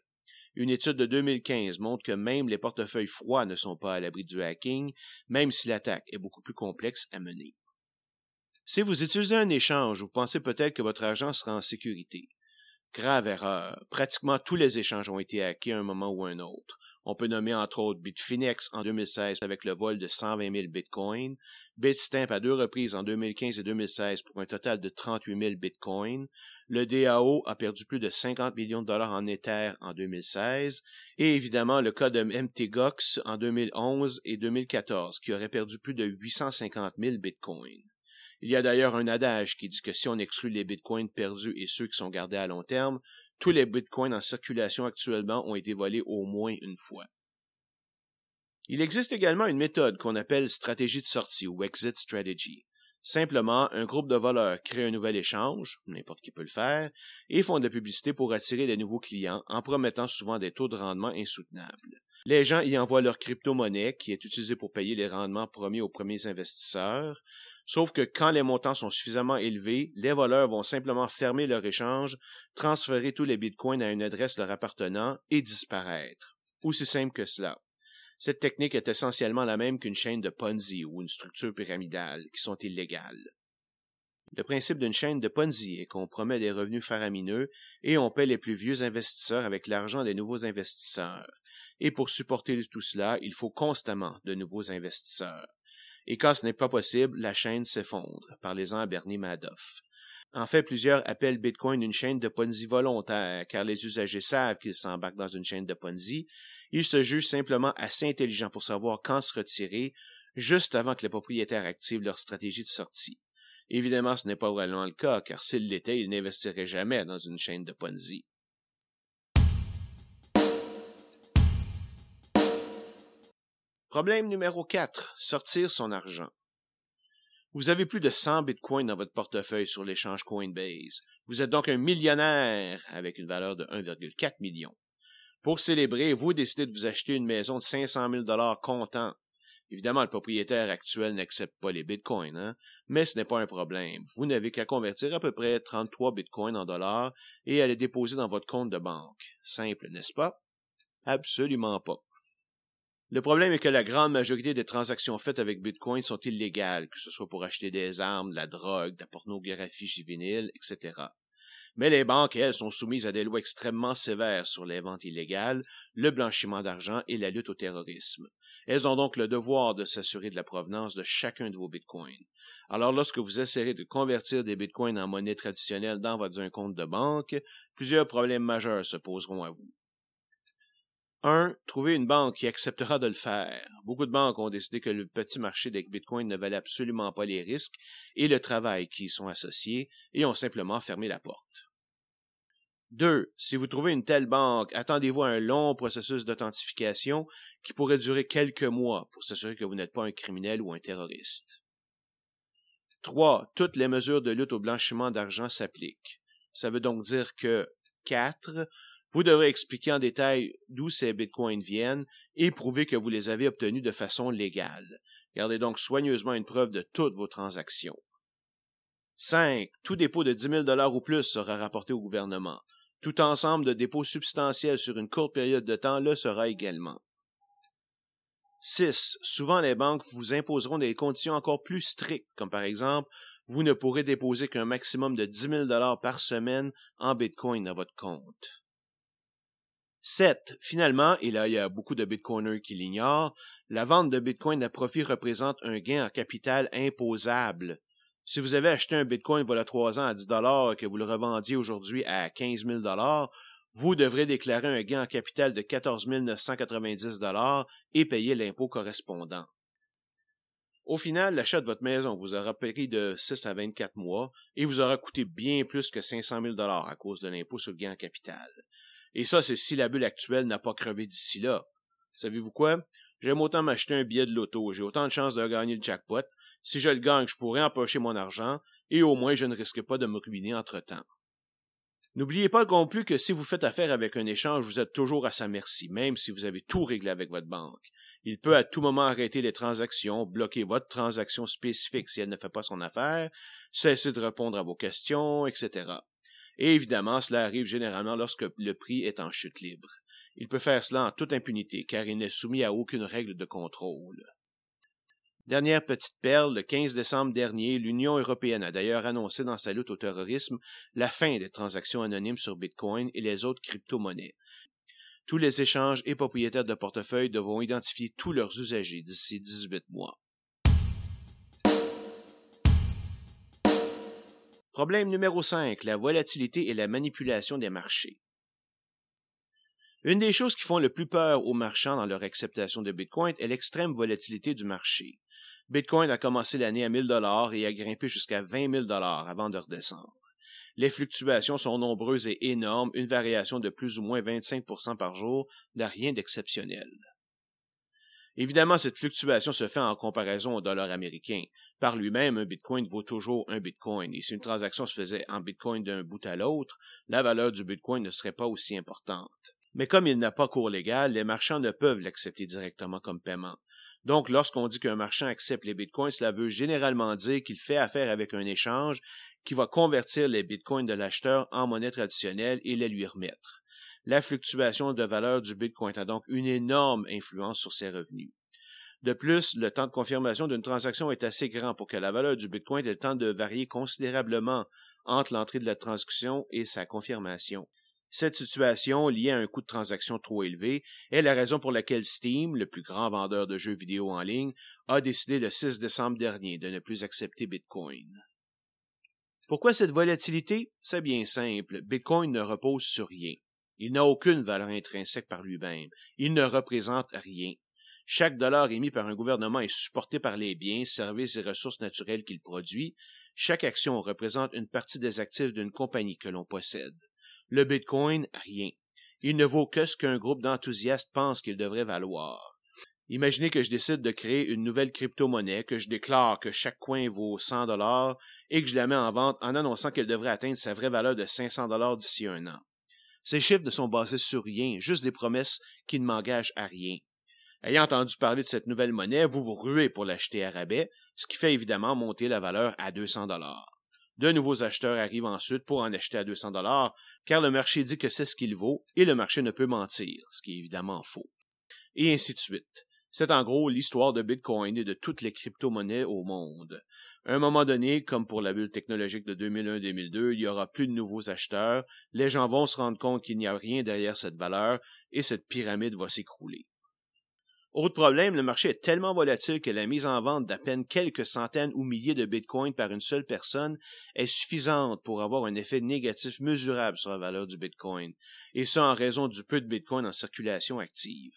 Une étude de 2015 montre que même les portefeuilles froids ne sont pas à l'abri du hacking, même si l'attaque est beaucoup plus complexe à mener. Si vous utilisez un échange, vous pensez peut-être que votre argent sera en sécurité. Grave erreur. Pratiquement tous les échanges ont été hackés à un moment ou un autre. On peut nommer entre autres Bitfinex en 2016 avec le vol de 120 000 bitcoins, Bitstamp à deux reprises en 2015 et 2016 pour un total de 38 000 bitcoins, le DAO a perdu plus de 50 millions de dollars en Ether en 2016, et évidemment le cas de MTGOX en 2011 et 2014 qui aurait perdu plus de 850 000 bitcoins. Il y a d'ailleurs un adage qui dit que si on exclut les bitcoins perdus et ceux qui sont gardés à long terme, tous les bitcoins en circulation actuellement ont été volés au moins une fois. Il existe également une méthode qu'on appelle stratégie de sortie ou exit strategy. Simplement, un groupe de voleurs crée un nouvel échange, n'importe qui peut le faire, et font de la publicité pour attirer les nouveaux clients en promettant souvent des taux de rendement insoutenables. Les gens y envoient leur crypto-monnaie qui est utilisée pour payer les rendements promis aux premiers investisseurs, Sauf que quand les montants sont suffisamment élevés, les voleurs vont simplement fermer leur échange, transférer tous les bitcoins à une adresse leur appartenant et disparaître. Aussi simple que cela. Cette technique est essentiellement la même qu'une chaîne de Ponzi ou une structure pyramidale, qui sont illégales. Le principe d'une chaîne de Ponzi est qu'on promet des revenus faramineux et on paie les plus vieux investisseurs avec l'argent des nouveaux investisseurs. Et pour supporter tout cela, il faut constamment de nouveaux investisseurs. Et quand ce n'est pas possible, la chaîne s'effondre. Parlez-en à Bernie Madoff. En fait, plusieurs appellent Bitcoin une chaîne de Ponzi volontaire, car les usagers savent qu'ils s'embarquent dans une chaîne de Ponzi. Ils se jugent simplement assez intelligents pour savoir quand se retirer, juste avant que les propriétaires activent leur stratégie de sortie. Évidemment, ce n'est pas vraiment le cas, car s'ils l'étaient, ils n'investiraient jamais dans une chaîne de Ponzi. Problème numéro 4. Sortir son argent. Vous avez plus de 100 bitcoins dans votre portefeuille sur l'échange Coinbase. Vous êtes donc un millionnaire avec une valeur de 1,4 million. Pour célébrer, vous décidez de vous acheter une maison de 500 000 dollars comptant. Évidemment, le propriétaire actuel n'accepte pas les bitcoins, hein? mais ce n'est pas un problème. Vous n'avez qu'à convertir à peu près 33 bitcoins en dollars et à les déposer dans votre compte de banque. Simple, n'est-ce pas? Absolument pas. Le problème est que la grande majorité des transactions faites avec Bitcoin sont illégales, que ce soit pour acheter des armes, de la drogue, de la pornographie juvénile, etc. Mais les banques, elles, sont soumises à des lois extrêmement sévères sur les ventes illégales, le blanchiment d'argent et la lutte au terrorisme. Elles ont donc le devoir de s'assurer de la provenance de chacun de vos bitcoins. Alors lorsque vous essayerez de convertir des bitcoins en monnaie traditionnelle dans votre compte de banque, plusieurs problèmes majeurs se poseront à vous. 1. Trouver une banque qui acceptera de le faire. Beaucoup de banques ont décidé que le petit marché des Bitcoin ne valait absolument pas les risques et le travail qui y sont associés et ont simplement fermé la porte. 2. Si vous trouvez une telle banque, attendez-vous à un long processus d'authentification qui pourrait durer quelques mois pour s'assurer que vous n'êtes pas un criminel ou un terroriste. 3. Toutes les mesures de lutte au blanchiment d'argent s'appliquent. Ça veut donc dire que 4. Vous devrez expliquer en détail d'où ces bitcoins viennent et prouver que vous les avez obtenus de façon légale. Gardez donc soigneusement une preuve de toutes vos transactions. 5. Tout dépôt de 10 000 ou plus sera rapporté au gouvernement. Tout ensemble de dépôts substantiels sur une courte période de temps le sera également. 6. Souvent les banques vous imposeront des conditions encore plus strictes, comme par exemple, vous ne pourrez déposer qu'un maximum de 10 000 par semaine en Bitcoin dans votre compte. 7. Finalement, et là il y a beaucoup de Bitcoiners qui l'ignorent, la vente de Bitcoin à profit représente un gain en capital imposable si vous avez acheté un Bitcoin voilà trois ans à 10 dollars et que vous le revendiez aujourd'hui à 15 000 dollars, vous devrez déclarer un gain en capital de 14 990 dollars et payer l'impôt correspondant. Au final, l'achat de votre maison vous aura pris de 6 à 24 mois et vous aura coûté bien plus que 500 000 dollars à cause de l'impôt sur le gain en capital. Et ça, c'est si la bulle actuelle n'a pas crevé d'ici là. Savez-vous quoi? J'aime autant m'acheter un billet de loto, j'ai autant de chances de gagner le jackpot, si je le gagne, je pourrais empocher mon argent, et au moins je ne risque pas de me ruiner entre-temps. N'oubliez pas non plus que si vous faites affaire avec un échange, vous êtes toujours à sa merci, même si vous avez tout réglé avec votre banque. Il peut à tout moment arrêter les transactions, bloquer votre transaction spécifique si elle ne fait pas son affaire, cesser de répondre à vos questions, etc. Et évidemment, cela arrive généralement lorsque le prix est en chute libre. Il peut faire cela en toute impunité, car il n'est soumis à aucune règle de contrôle. Dernière petite perle, le 15 décembre dernier, l'Union européenne a d'ailleurs annoncé dans sa lutte au terrorisme la fin des transactions anonymes sur Bitcoin et les autres crypto-monnaies. Tous les échanges et propriétaires de portefeuille devront identifier tous leurs usagers d'ici 18 mois. Problème numéro 5, la volatilité et la manipulation des marchés. Une des choses qui font le plus peur aux marchands dans leur acceptation de Bitcoin est l'extrême volatilité du marché. Bitcoin a commencé l'année à 1000 dollars et a grimpé jusqu'à 20 000 dollars avant de redescendre. Les fluctuations sont nombreuses et énormes, une variation de plus ou moins 25% par jour n'a rien d'exceptionnel. Évidemment, cette fluctuation se fait en comparaison au dollar américain. Par lui-même, un bitcoin vaut toujours un bitcoin, et si une transaction se faisait en bitcoin d'un bout à l'autre, la valeur du bitcoin ne serait pas aussi importante. Mais comme il n'a pas cours légal, les marchands ne peuvent l'accepter directement comme paiement. Donc, lorsqu'on dit qu'un marchand accepte les bitcoins, cela veut généralement dire qu'il fait affaire avec un échange qui va convertir les bitcoins de l'acheteur en monnaie traditionnelle et les lui remettre. La fluctuation de valeur du bitcoin a donc une énorme influence sur ses revenus. De plus, le temps de confirmation d'une transaction est assez grand pour que la valeur du bitcoin ait le temps de varier considérablement entre l'entrée de la transaction et sa confirmation. Cette situation, liée à un coût de transaction trop élevé, est la raison pour laquelle Steam, le plus grand vendeur de jeux vidéo en ligne, a décidé le 6 décembre dernier de ne plus accepter Bitcoin. Pourquoi cette volatilité? C'est bien simple. Bitcoin ne repose sur rien. Il n'a aucune valeur intrinsèque par lui-même. Il ne représente rien. Chaque dollar émis par un gouvernement est supporté par les biens, services et ressources naturelles qu'il produit. Chaque action représente une partie des actifs d'une compagnie que l'on possède. Le Bitcoin, rien. Il ne vaut que ce qu'un groupe d'enthousiastes pense qu'il devrait valoir. Imaginez que je décide de créer une nouvelle crypto-monnaie, que je déclare que chaque coin vaut 100 dollars et que je la mets en vente en annonçant qu'elle devrait atteindre sa vraie valeur de 500 dollars d'ici un an. Ces chiffres ne sont basés sur rien, juste des promesses qui ne m'engagent à rien. Ayant entendu parler de cette nouvelle monnaie, vous vous ruez pour l'acheter à rabais, ce qui fait évidemment monter la valeur à 200 dollars. De nouveaux acheteurs arrivent ensuite pour en acheter à 200 dollars, car le marché dit que c'est ce qu'il vaut et le marché ne peut mentir, ce qui est évidemment faux. Et ainsi de suite. C'est en gros l'histoire de Bitcoin et de toutes les crypto-monnaies au monde. À un moment donné, comme pour la bulle technologique de 2001-2002, il y aura plus de nouveaux acheteurs, les gens vont se rendre compte qu'il n'y a rien derrière cette valeur et cette pyramide va s'écrouler. Autre problème, le marché est tellement volatile que la mise en vente d'à peine quelques centaines ou milliers de bitcoins par une seule personne est suffisante pour avoir un effet négatif mesurable sur la valeur du bitcoin, et ça en raison du peu de bitcoin en circulation active.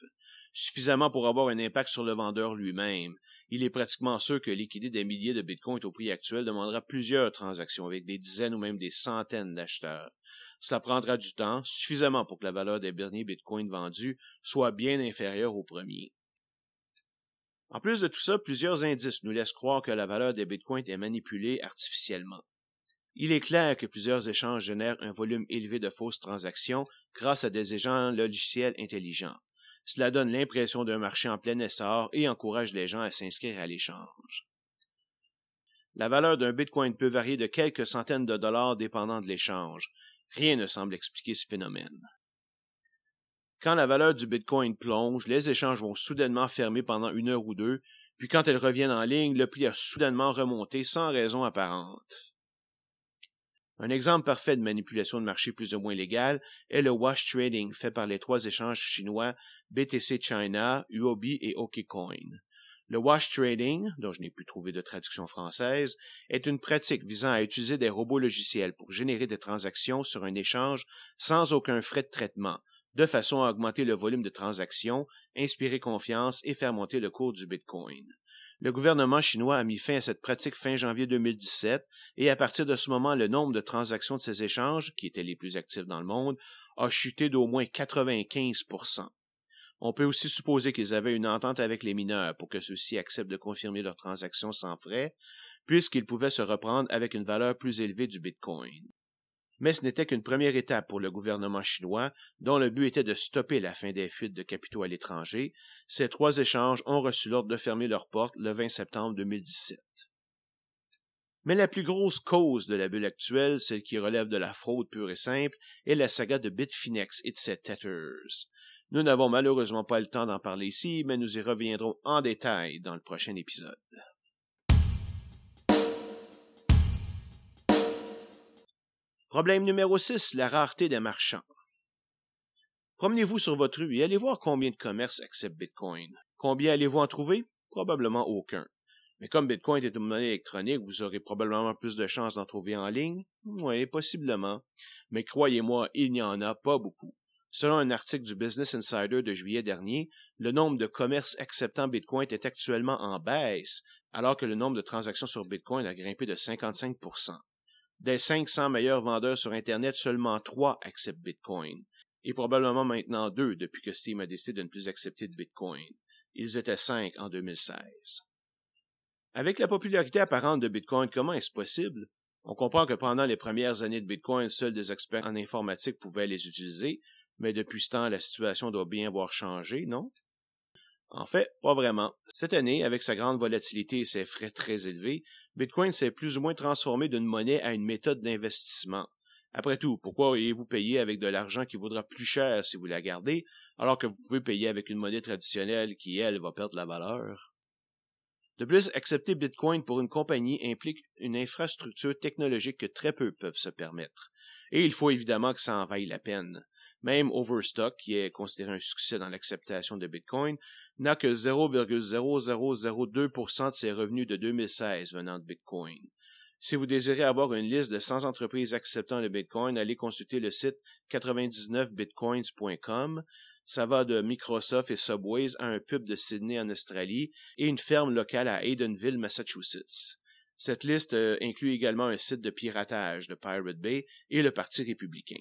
Suffisamment pour avoir un impact sur le vendeur lui-même. Il est pratiquement sûr que liquider des milliers de bitcoins au prix actuel demandera plusieurs transactions avec des dizaines ou même des centaines d'acheteurs. Cela prendra du temps, suffisamment pour que la valeur des derniers bitcoins vendus soit bien inférieure au premier. En plus de tout ça, plusieurs indices nous laissent croire que la valeur des bitcoins est manipulée artificiellement. Il est clair que plusieurs échanges génèrent un volume élevé de fausses transactions grâce à des agents logiciels intelligents. Cela donne l'impression d'un marché en plein essor et encourage les gens à s'inscrire à l'échange. La valeur d'un bitcoin peut varier de quelques centaines de dollars dépendant de l'échange. Rien ne semble expliquer ce phénomène. Quand la valeur du Bitcoin plonge, les échanges vont soudainement fermer pendant une heure ou deux, puis quand elles reviennent en ligne, le prix a soudainement remonté sans raison apparente. Un exemple parfait de manipulation de marché plus ou moins légale est le wash trading fait par les trois échanges chinois BTC China, UOB et OKCoin. Le wash trading, dont je n'ai pu trouver de traduction française, est une pratique visant à utiliser des robots logiciels pour générer des transactions sur un échange sans aucun frais de traitement, de façon à augmenter le volume de transactions, inspirer confiance et faire monter le cours du Bitcoin. Le gouvernement chinois a mis fin à cette pratique fin janvier 2017 et à partir de ce moment, le nombre de transactions de ces échanges, qui étaient les plus actifs dans le monde, a chuté d'au moins 95% On peut aussi supposer qu'ils avaient une entente avec les mineurs pour que ceux-ci acceptent de confirmer leurs transactions sans frais, puisqu'ils pouvaient se reprendre avec une valeur plus élevée du Bitcoin. Mais ce n'était qu'une première étape pour le gouvernement chinois, dont le but était de stopper la fin des fuites de capitaux à l'étranger. Ces trois échanges ont reçu l'ordre de fermer leurs portes le 20 septembre 2017. Mais la plus grosse cause de la bulle actuelle, celle qui relève de la fraude pure et simple, est la saga de Bitfinex et de ses Tethers. Nous n'avons malheureusement pas le temps d'en parler ici, mais nous y reviendrons en détail dans le prochain épisode. Problème numéro 6, la rareté des marchands. Promenez-vous sur votre rue et allez voir combien de commerces acceptent Bitcoin. Combien allez-vous en trouver? Probablement aucun. Mais comme Bitcoin est une monnaie électronique, vous aurez probablement plus de chances d'en trouver en ligne? Oui, possiblement. Mais croyez-moi, il n'y en a pas beaucoup. Selon un article du Business Insider de juillet dernier, le nombre de commerces acceptant Bitcoin est actuellement en baisse, alors que le nombre de transactions sur Bitcoin a grimpé de 55 des 500 meilleurs vendeurs sur Internet, seulement 3 acceptent Bitcoin. Et probablement maintenant 2 depuis que Steam a décidé de ne plus accepter de Bitcoin. Ils étaient 5 en 2016. Avec la popularité apparente de Bitcoin, comment est-ce possible? On comprend que pendant les premières années de Bitcoin, seuls des experts en informatique pouvaient les utiliser, mais depuis ce temps, la situation doit bien avoir changé, non? En fait, pas vraiment. Cette année, avec sa grande volatilité et ses frais très élevés, Bitcoin s'est plus ou moins transformé d'une monnaie à une méthode d'investissement. Après tout, pourquoi auriez-vous payer avec de l'argent qui vaudra plus cher si vous la gardez, alors que vous pouvez payer avec une monnaie traditionnelle qui, elle, va perdre la valeur? De plus, accepter Bitcoin pour une compagnie implique une infrastructure technologique que très peu peuvent se permettre. Et il faut évidemment que ça en vaille la peine. Même Overstock, qui est considéré un succès dans l'acceptation de Bitcoin, n'a que 0,0002% de ses revenus de 2016 venant de Bitcoin. Si vous désirez avoir une liste de 100 entreprises acceptant le Bitcoin, allez consulter le site 99bitcoins.com. Ça va de Microsoft et Subways à un pub de Sydney en Australie et une ferme locale à Haydenville, Massachusetts. Cette liste euh, inclut également un site de piratage de Pirate Bay et le Parti républicain.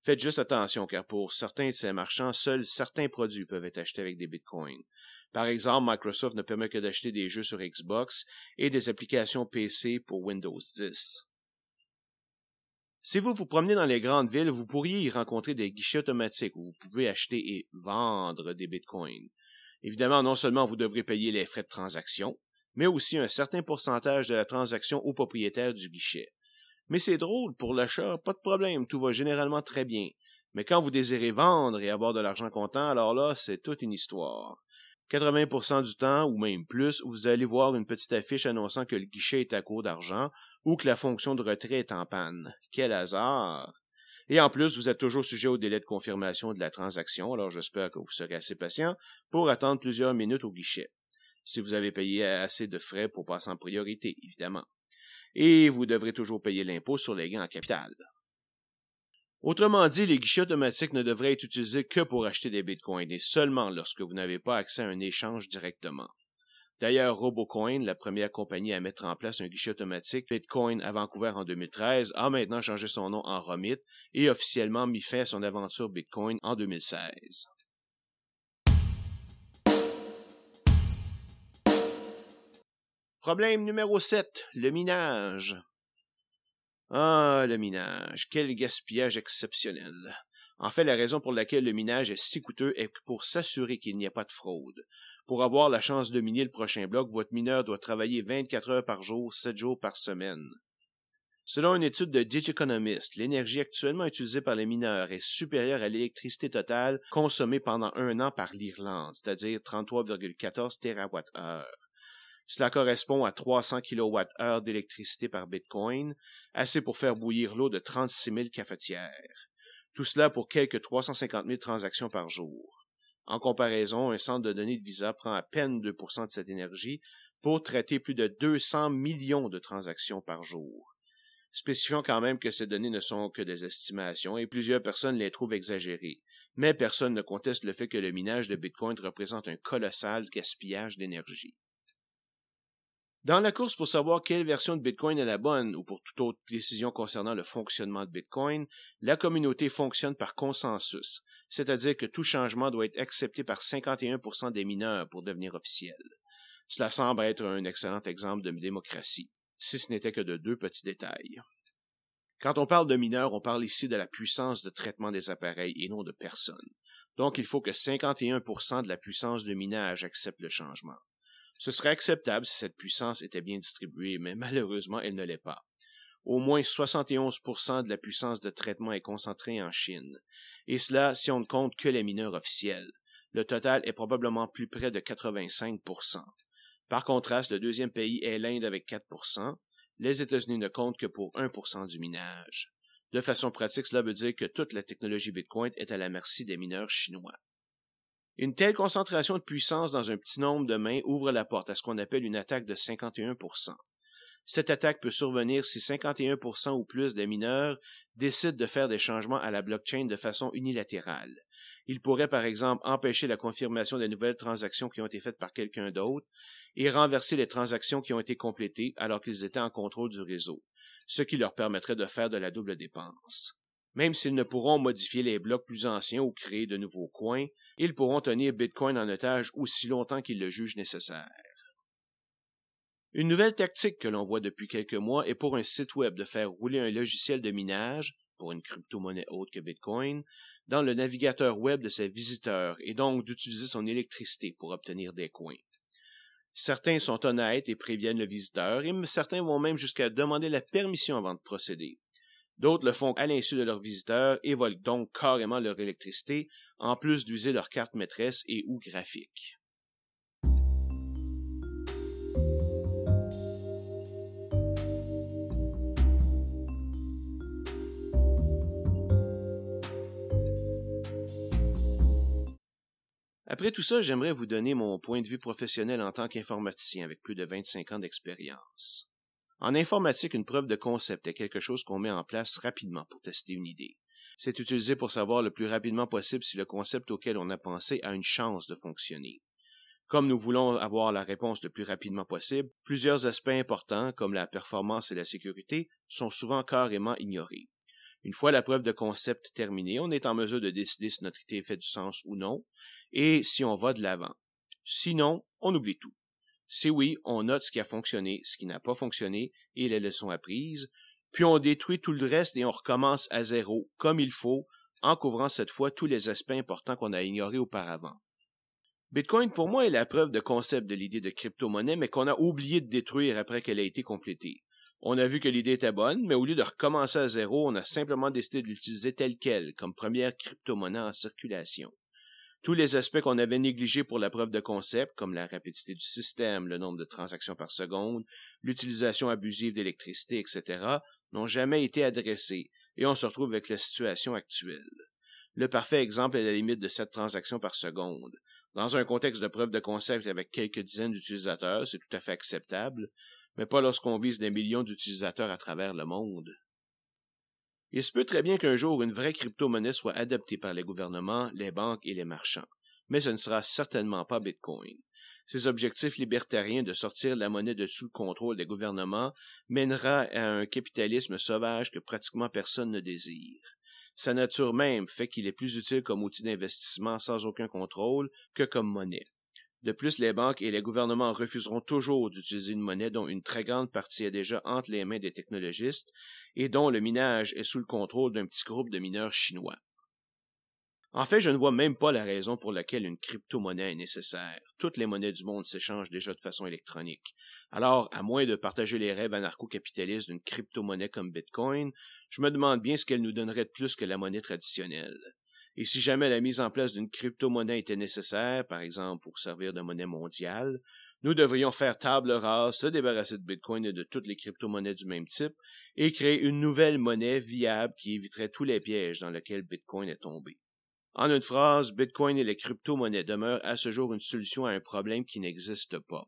Faites juste attention car pour certains de ces marchands, seuls certains produits peuvent être achetés avec des bitcoins. Par exemple, Microsoft ne permet que d'acheter des jeux sur Xbox et des applications PC pour Windows 10. Si vous vous promenez dans les grandes villes, vous pourriez y rencontrer des guichets automatiques où vous pouvez acheter et vendre des bitcoins. Évidemment, non seulement vous devrez payer les frais de transaction, mais aussi un certain pourcentage de la transaction au propriétaire du guichet. Mais c'est drôle, pour l'achat, pas de problème, tout va généralement très bien. Mais quand vous désirez vendre et avoir de l'argent comptant, alors là, c'est toute une histoire. 80% du temps, ou même plus, vous allez voir une petite affiche annonçant que le guichet est à court d'argent ou que la fonction de retrait est en panne. Quel hasard! Et en plus, vous êtes toujours sujet au délai de confirmation de la transaction, alors j'espère que vous serez assez patient pour attendre plusieurs minutes au guichet. Si vous avez payé assez de frais pour passer en priorité, évidemment. Et vous devrez toujours payer l'impôt sur les gains en capital. Autrement dit, les guichets automatiques ne devraient être utilisés que pour acheter des bitcoins et seulement lorsque vous n'avez pas accès à un échange directement. D'ailleurs, RoboCoin, la première compagnie à mettre en place un guichet automatique Bitcoin à Vancouver en 2013, a maintenant changé son nom en Romit et officiellement mis fin à son aventure Bitcoin en 2016. Problème numéro 7, le minage. Ah, le minage, quel gaspillage exceptionnel. En fait, la raison pour laquelle le minage est si coûteux est pour s'assurer qu'il n'y ait pas de fraude. Pour avoir la chance de miner le prochain bloc, votre mineur doit travailler 24 heures par jour, 7 jours par semaine. Selon une étude de Digiconomist, l'énergie actuellement utilisée par les mineurs est supérieure à l'électricité totale consommée pendant un an par l'Irlande, c'est-à-dire 33,14 TWh. Cela correspond à 300 kWh d'électricité par Bitcoin, assez pour faire bouillir l'eau de 36 000 cafetières. Tout cela pour quelques 350 000 transactions par jour. En comparaison, un centre de données de Visa prend à peine 2% de cette énergie pour traiter plus de 200 millions de transactions par jour. Spécifions quand même que ces données ne sont que des estimations et plusieurs personnes les trouvent exagérées, mais personne ne conteste le fait que le minage de Bitcoin représente un colossal gaspillage d'énergie. Dans la course pour savoir quelle version de Bitcoin est la bonne ou pour toute autre décision concernant le fonctionnement de Bitcoin, la communauté fonctionne par consensus, c'est-à-dire que tout changement doit être accepté par 51% des mineurs pour devenir officiel. Cela semble être un excellent exemple de démocratie, si ce n'était que de deux petits détails. Quand on parle de mineurs, on parle ici de la puissance de traitement des appareils et non de personnes. Donc il faut que 51% de la puissance de minage accepte le changement. Ce serait acceptable si cette puissance était bien distribuée, mais malheureusement, elle ne l'est pas. Au moins 71% de la puissance de traitement est concentrée en Chine, et cela si on ne compte que les mineurs officiels. Le total est probablement plus près de 85%. Par contraste, le deuxième pays est l'Inde avec 4%. Les États-Unis ne comptent que pour 1% du minage. De façon pratique, cela veut dire que toute la technologie Bitcoin est à la merci des mineurs chinois. Une telle concentration de puissance dans un petit nombre de mains ouvre la porte à ce qu'on appelle une attaque de 51% Cette attaque peut survenir si 51% ou plus des mineurs décident de faire des changements à la blockchain de façon unilatérale. Ils pourraient par exemple empêcher la confirmation des nouvelles transactions qui ont été faites par quelqu'un d'autre et renverser les transactions qui ont été complétées alors qu'ils étaient en contrôle du réseau, ce qui leur permettrait de faire de la double dépense. Même s'ils ne pourront modifier les blocs plus anciens ou créer de nouveaux coins, ils pourront tenir Bitcoin en otage aussi longtemps qu'ils le jugent nécessaire. Une nouvelle tactique que l'on voit depuis quelques mois est pour un site web de faire rouler un logiciel de minage, pour une crypto-monnaie autre que Bitcoin, dans le navigateur web de ses visiteurs et donc d'utiliser son électricité pour obtenir des coins. Certains sont honnêtes et préviennent le visiteur, et certains vont même jusqu'à demander la permission avant de procéder. D'autres le font à l'insu de leurs visiteurs et volent donc carrément leur électricité, en plus d'user leur carte maîtresse et ou graphique. Après tout ça, j'aimerais vous donner mon point de vue professionnel en tant qu'informaticien avec plus de 25 ans d'expérience. En informatique, une preuve de concept est quelque chose qu'on met en place rapidement pour tester une idée. C'est utilisé pour savoir le plus rapidement possible si le concept auquel on a pensé a une chance de fonctionner. Comme nous voulons avoir la réponse le plus rapidement possible, plusieurs aspects importants, comme la performance et la sécurité, sont souvent carrément ignorés. Une fois la preuve de concept terminée, on est en mesure de décider si notre idée fait du sens ou non, et si on va de l'avant. Sinon, on oublie tout. Si oui, on note ce qui a fonctionné, ce qui n'a pas fonctionné et les leçons apprises, puis on détruit tout le reste et on recommence à zéro, comme il faut, en couvrant cette fois tous les aspects importants qu'on a ignorés auparavant. Bitcoin pour moi est la preuve de concept de l'idée de crypto-monnaie, mais qu'on a oublié de détruire après qu'elle a été complétée. On a vu que l'idée était bonne, mais au lieu de recommencer à zéro, on a simplement décidé de l'utiliser telle qu'elle, comme première crypto-monnaie en circulation. Tous les aspects qu'on avait négligés pour la preuve de concept, comme la rapidité du système, le nombre de transactions par seconde, l'utilisation abusive d'électricité, etc., n'ont jamais été adressés, et on se retrouve avec la situation actuelle. Le parfait exemple est la limite de 7 transactions par seconde. Dans un contexte de preuve de concept avec quelques dizaines d'utilisateurs, c'est tout à fait acceptable, mais pas lorsqu'on vise des millions d'utilisateurs à travers le monde. Il se peut très bien qu'un jour une vraie crypto-monnaie soit adoptée par les gouvernements, les banques et les marchands, mais ce ne sera certainement pas Bitcoin. Ces objectifs libertariens de sortir la monnaie de sous le contrôle des gouvernements mènera à un capitalisme sauvage que pratiquement personne ne désire. Sa nature même fait qu'il est plus utile comme outil d'investissement sans aucun contrôle que comme monnaie. De plus, les banques et les gouvernements refuseront toujours d'utiliser une monnaie dont une très grande partie est déjà entre les mains des technologistes et dont le minage est sous le contrôle d'un petit groupe de mineurs chinois. En fait, je ne vois même pas la raison pour laquelle une crypto-monnaie est nécessaire. Toutes les monnaies du monde s'échangent déjà de façon électronique. Alors, à moins de partager les rêves anarcho-capitalistes d'une crypto-monnaie comme Bitcoin, je me demande bien ce qu'elle nous donnerait de plus que la monnaie traditionnelle. Et si jamais la mise en place d'une crypto-monnaie était nécessaire, par exemple pour servir de monnaie mondiale, nous devrions faire table rase, se débarrasser de Bitcoin et de toutes les crypto-monnaies du même type, et créer une nouvelle monnaie viable qui éviterait tous les pièges dans lesquels Bitcoin est tombé. En une phrase, Bitcoin et les crypto-monnaies demeurent à ce jour une solution à un problème qui n'existe pas.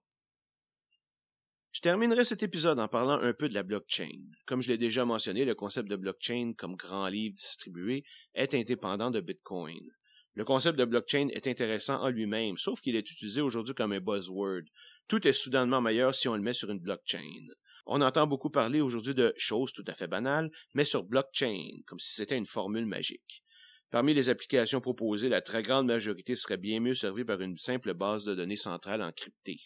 Je terminerai cet épisode en parlant un peu de la blockchain. Comme je l'ai déjà mentionné, le concept de blockchain comme grand livre distribué est indépendant de Bitcoin. Le concept de blockchain est intéressant en lui-même, sauf qu'il est utilisé aujourd'hui comme un buzzword. Tout est soudainement meilleur si on le met sur une blockchain. On entend beaucoup parler aujourd'hui de choses tout à fait banales, mais sur blockchain, comme si c'était une formule magique. Parmi les applications proposées, la très grande majorité serait bien mieux servie par une simple base de données centrale encryptée.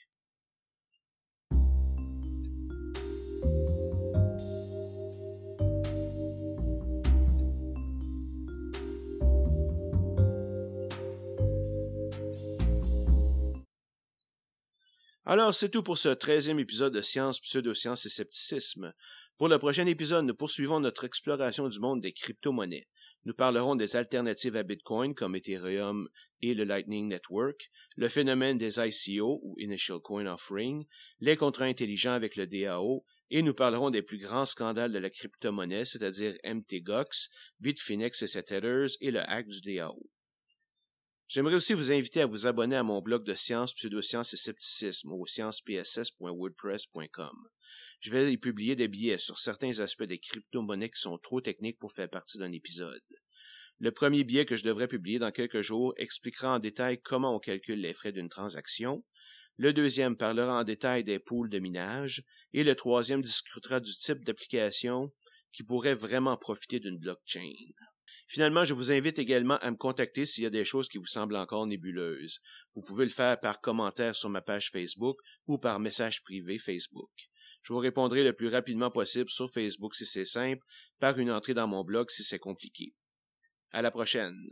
Alors, c'est tout pour ce treizième épisode de Science, Pseudosciences et Scepticisme. Pour le prochain épisode, nous poursuivons notre exploration du monde des crypto-monnaies. Nous parlerons des alternatives à Bitcoin comme Ethereum et le Lightning Network, le phénomène des ICO ou Initial Coin Offering, les contrats intelligents avec le DAO, et nous parlerons des plus grands scandales de la crypto-monnaie, c'est-à-dire MTGOX, Bitfinex et ses tethers et le hack du DAO. J'aimerais aussi vous inviter à vous abonner à mon blog de sciences, pseudosciences et scepticisme au sciencespss.wordpress.com. Je vais y publier des billets sur certains aspects des crypto-monnaies qui sont trop techniques pour faire partie d'un épisode. Le premier billet que je devrais publier dans quelques jours expliquera en détail comment on calcule les frais d'une transaction. Le deuxième parlera en détail des pools de minage. Et le troisième discutera du type d'application qui pourrait vraiment profiter d'une blockchain. Finalement, je vous invite également à me contacter s'il y a des choses qui vous semblent encore nébuleuses. Vous pouvez le faire par commentaire sur ma page Facebook ou par message privé Facebook. Je vous répondrai le plus rapidement possible sur Facebook si c'est simple, par une entrée dans mon blog si c'est compliqué. À la prochaine.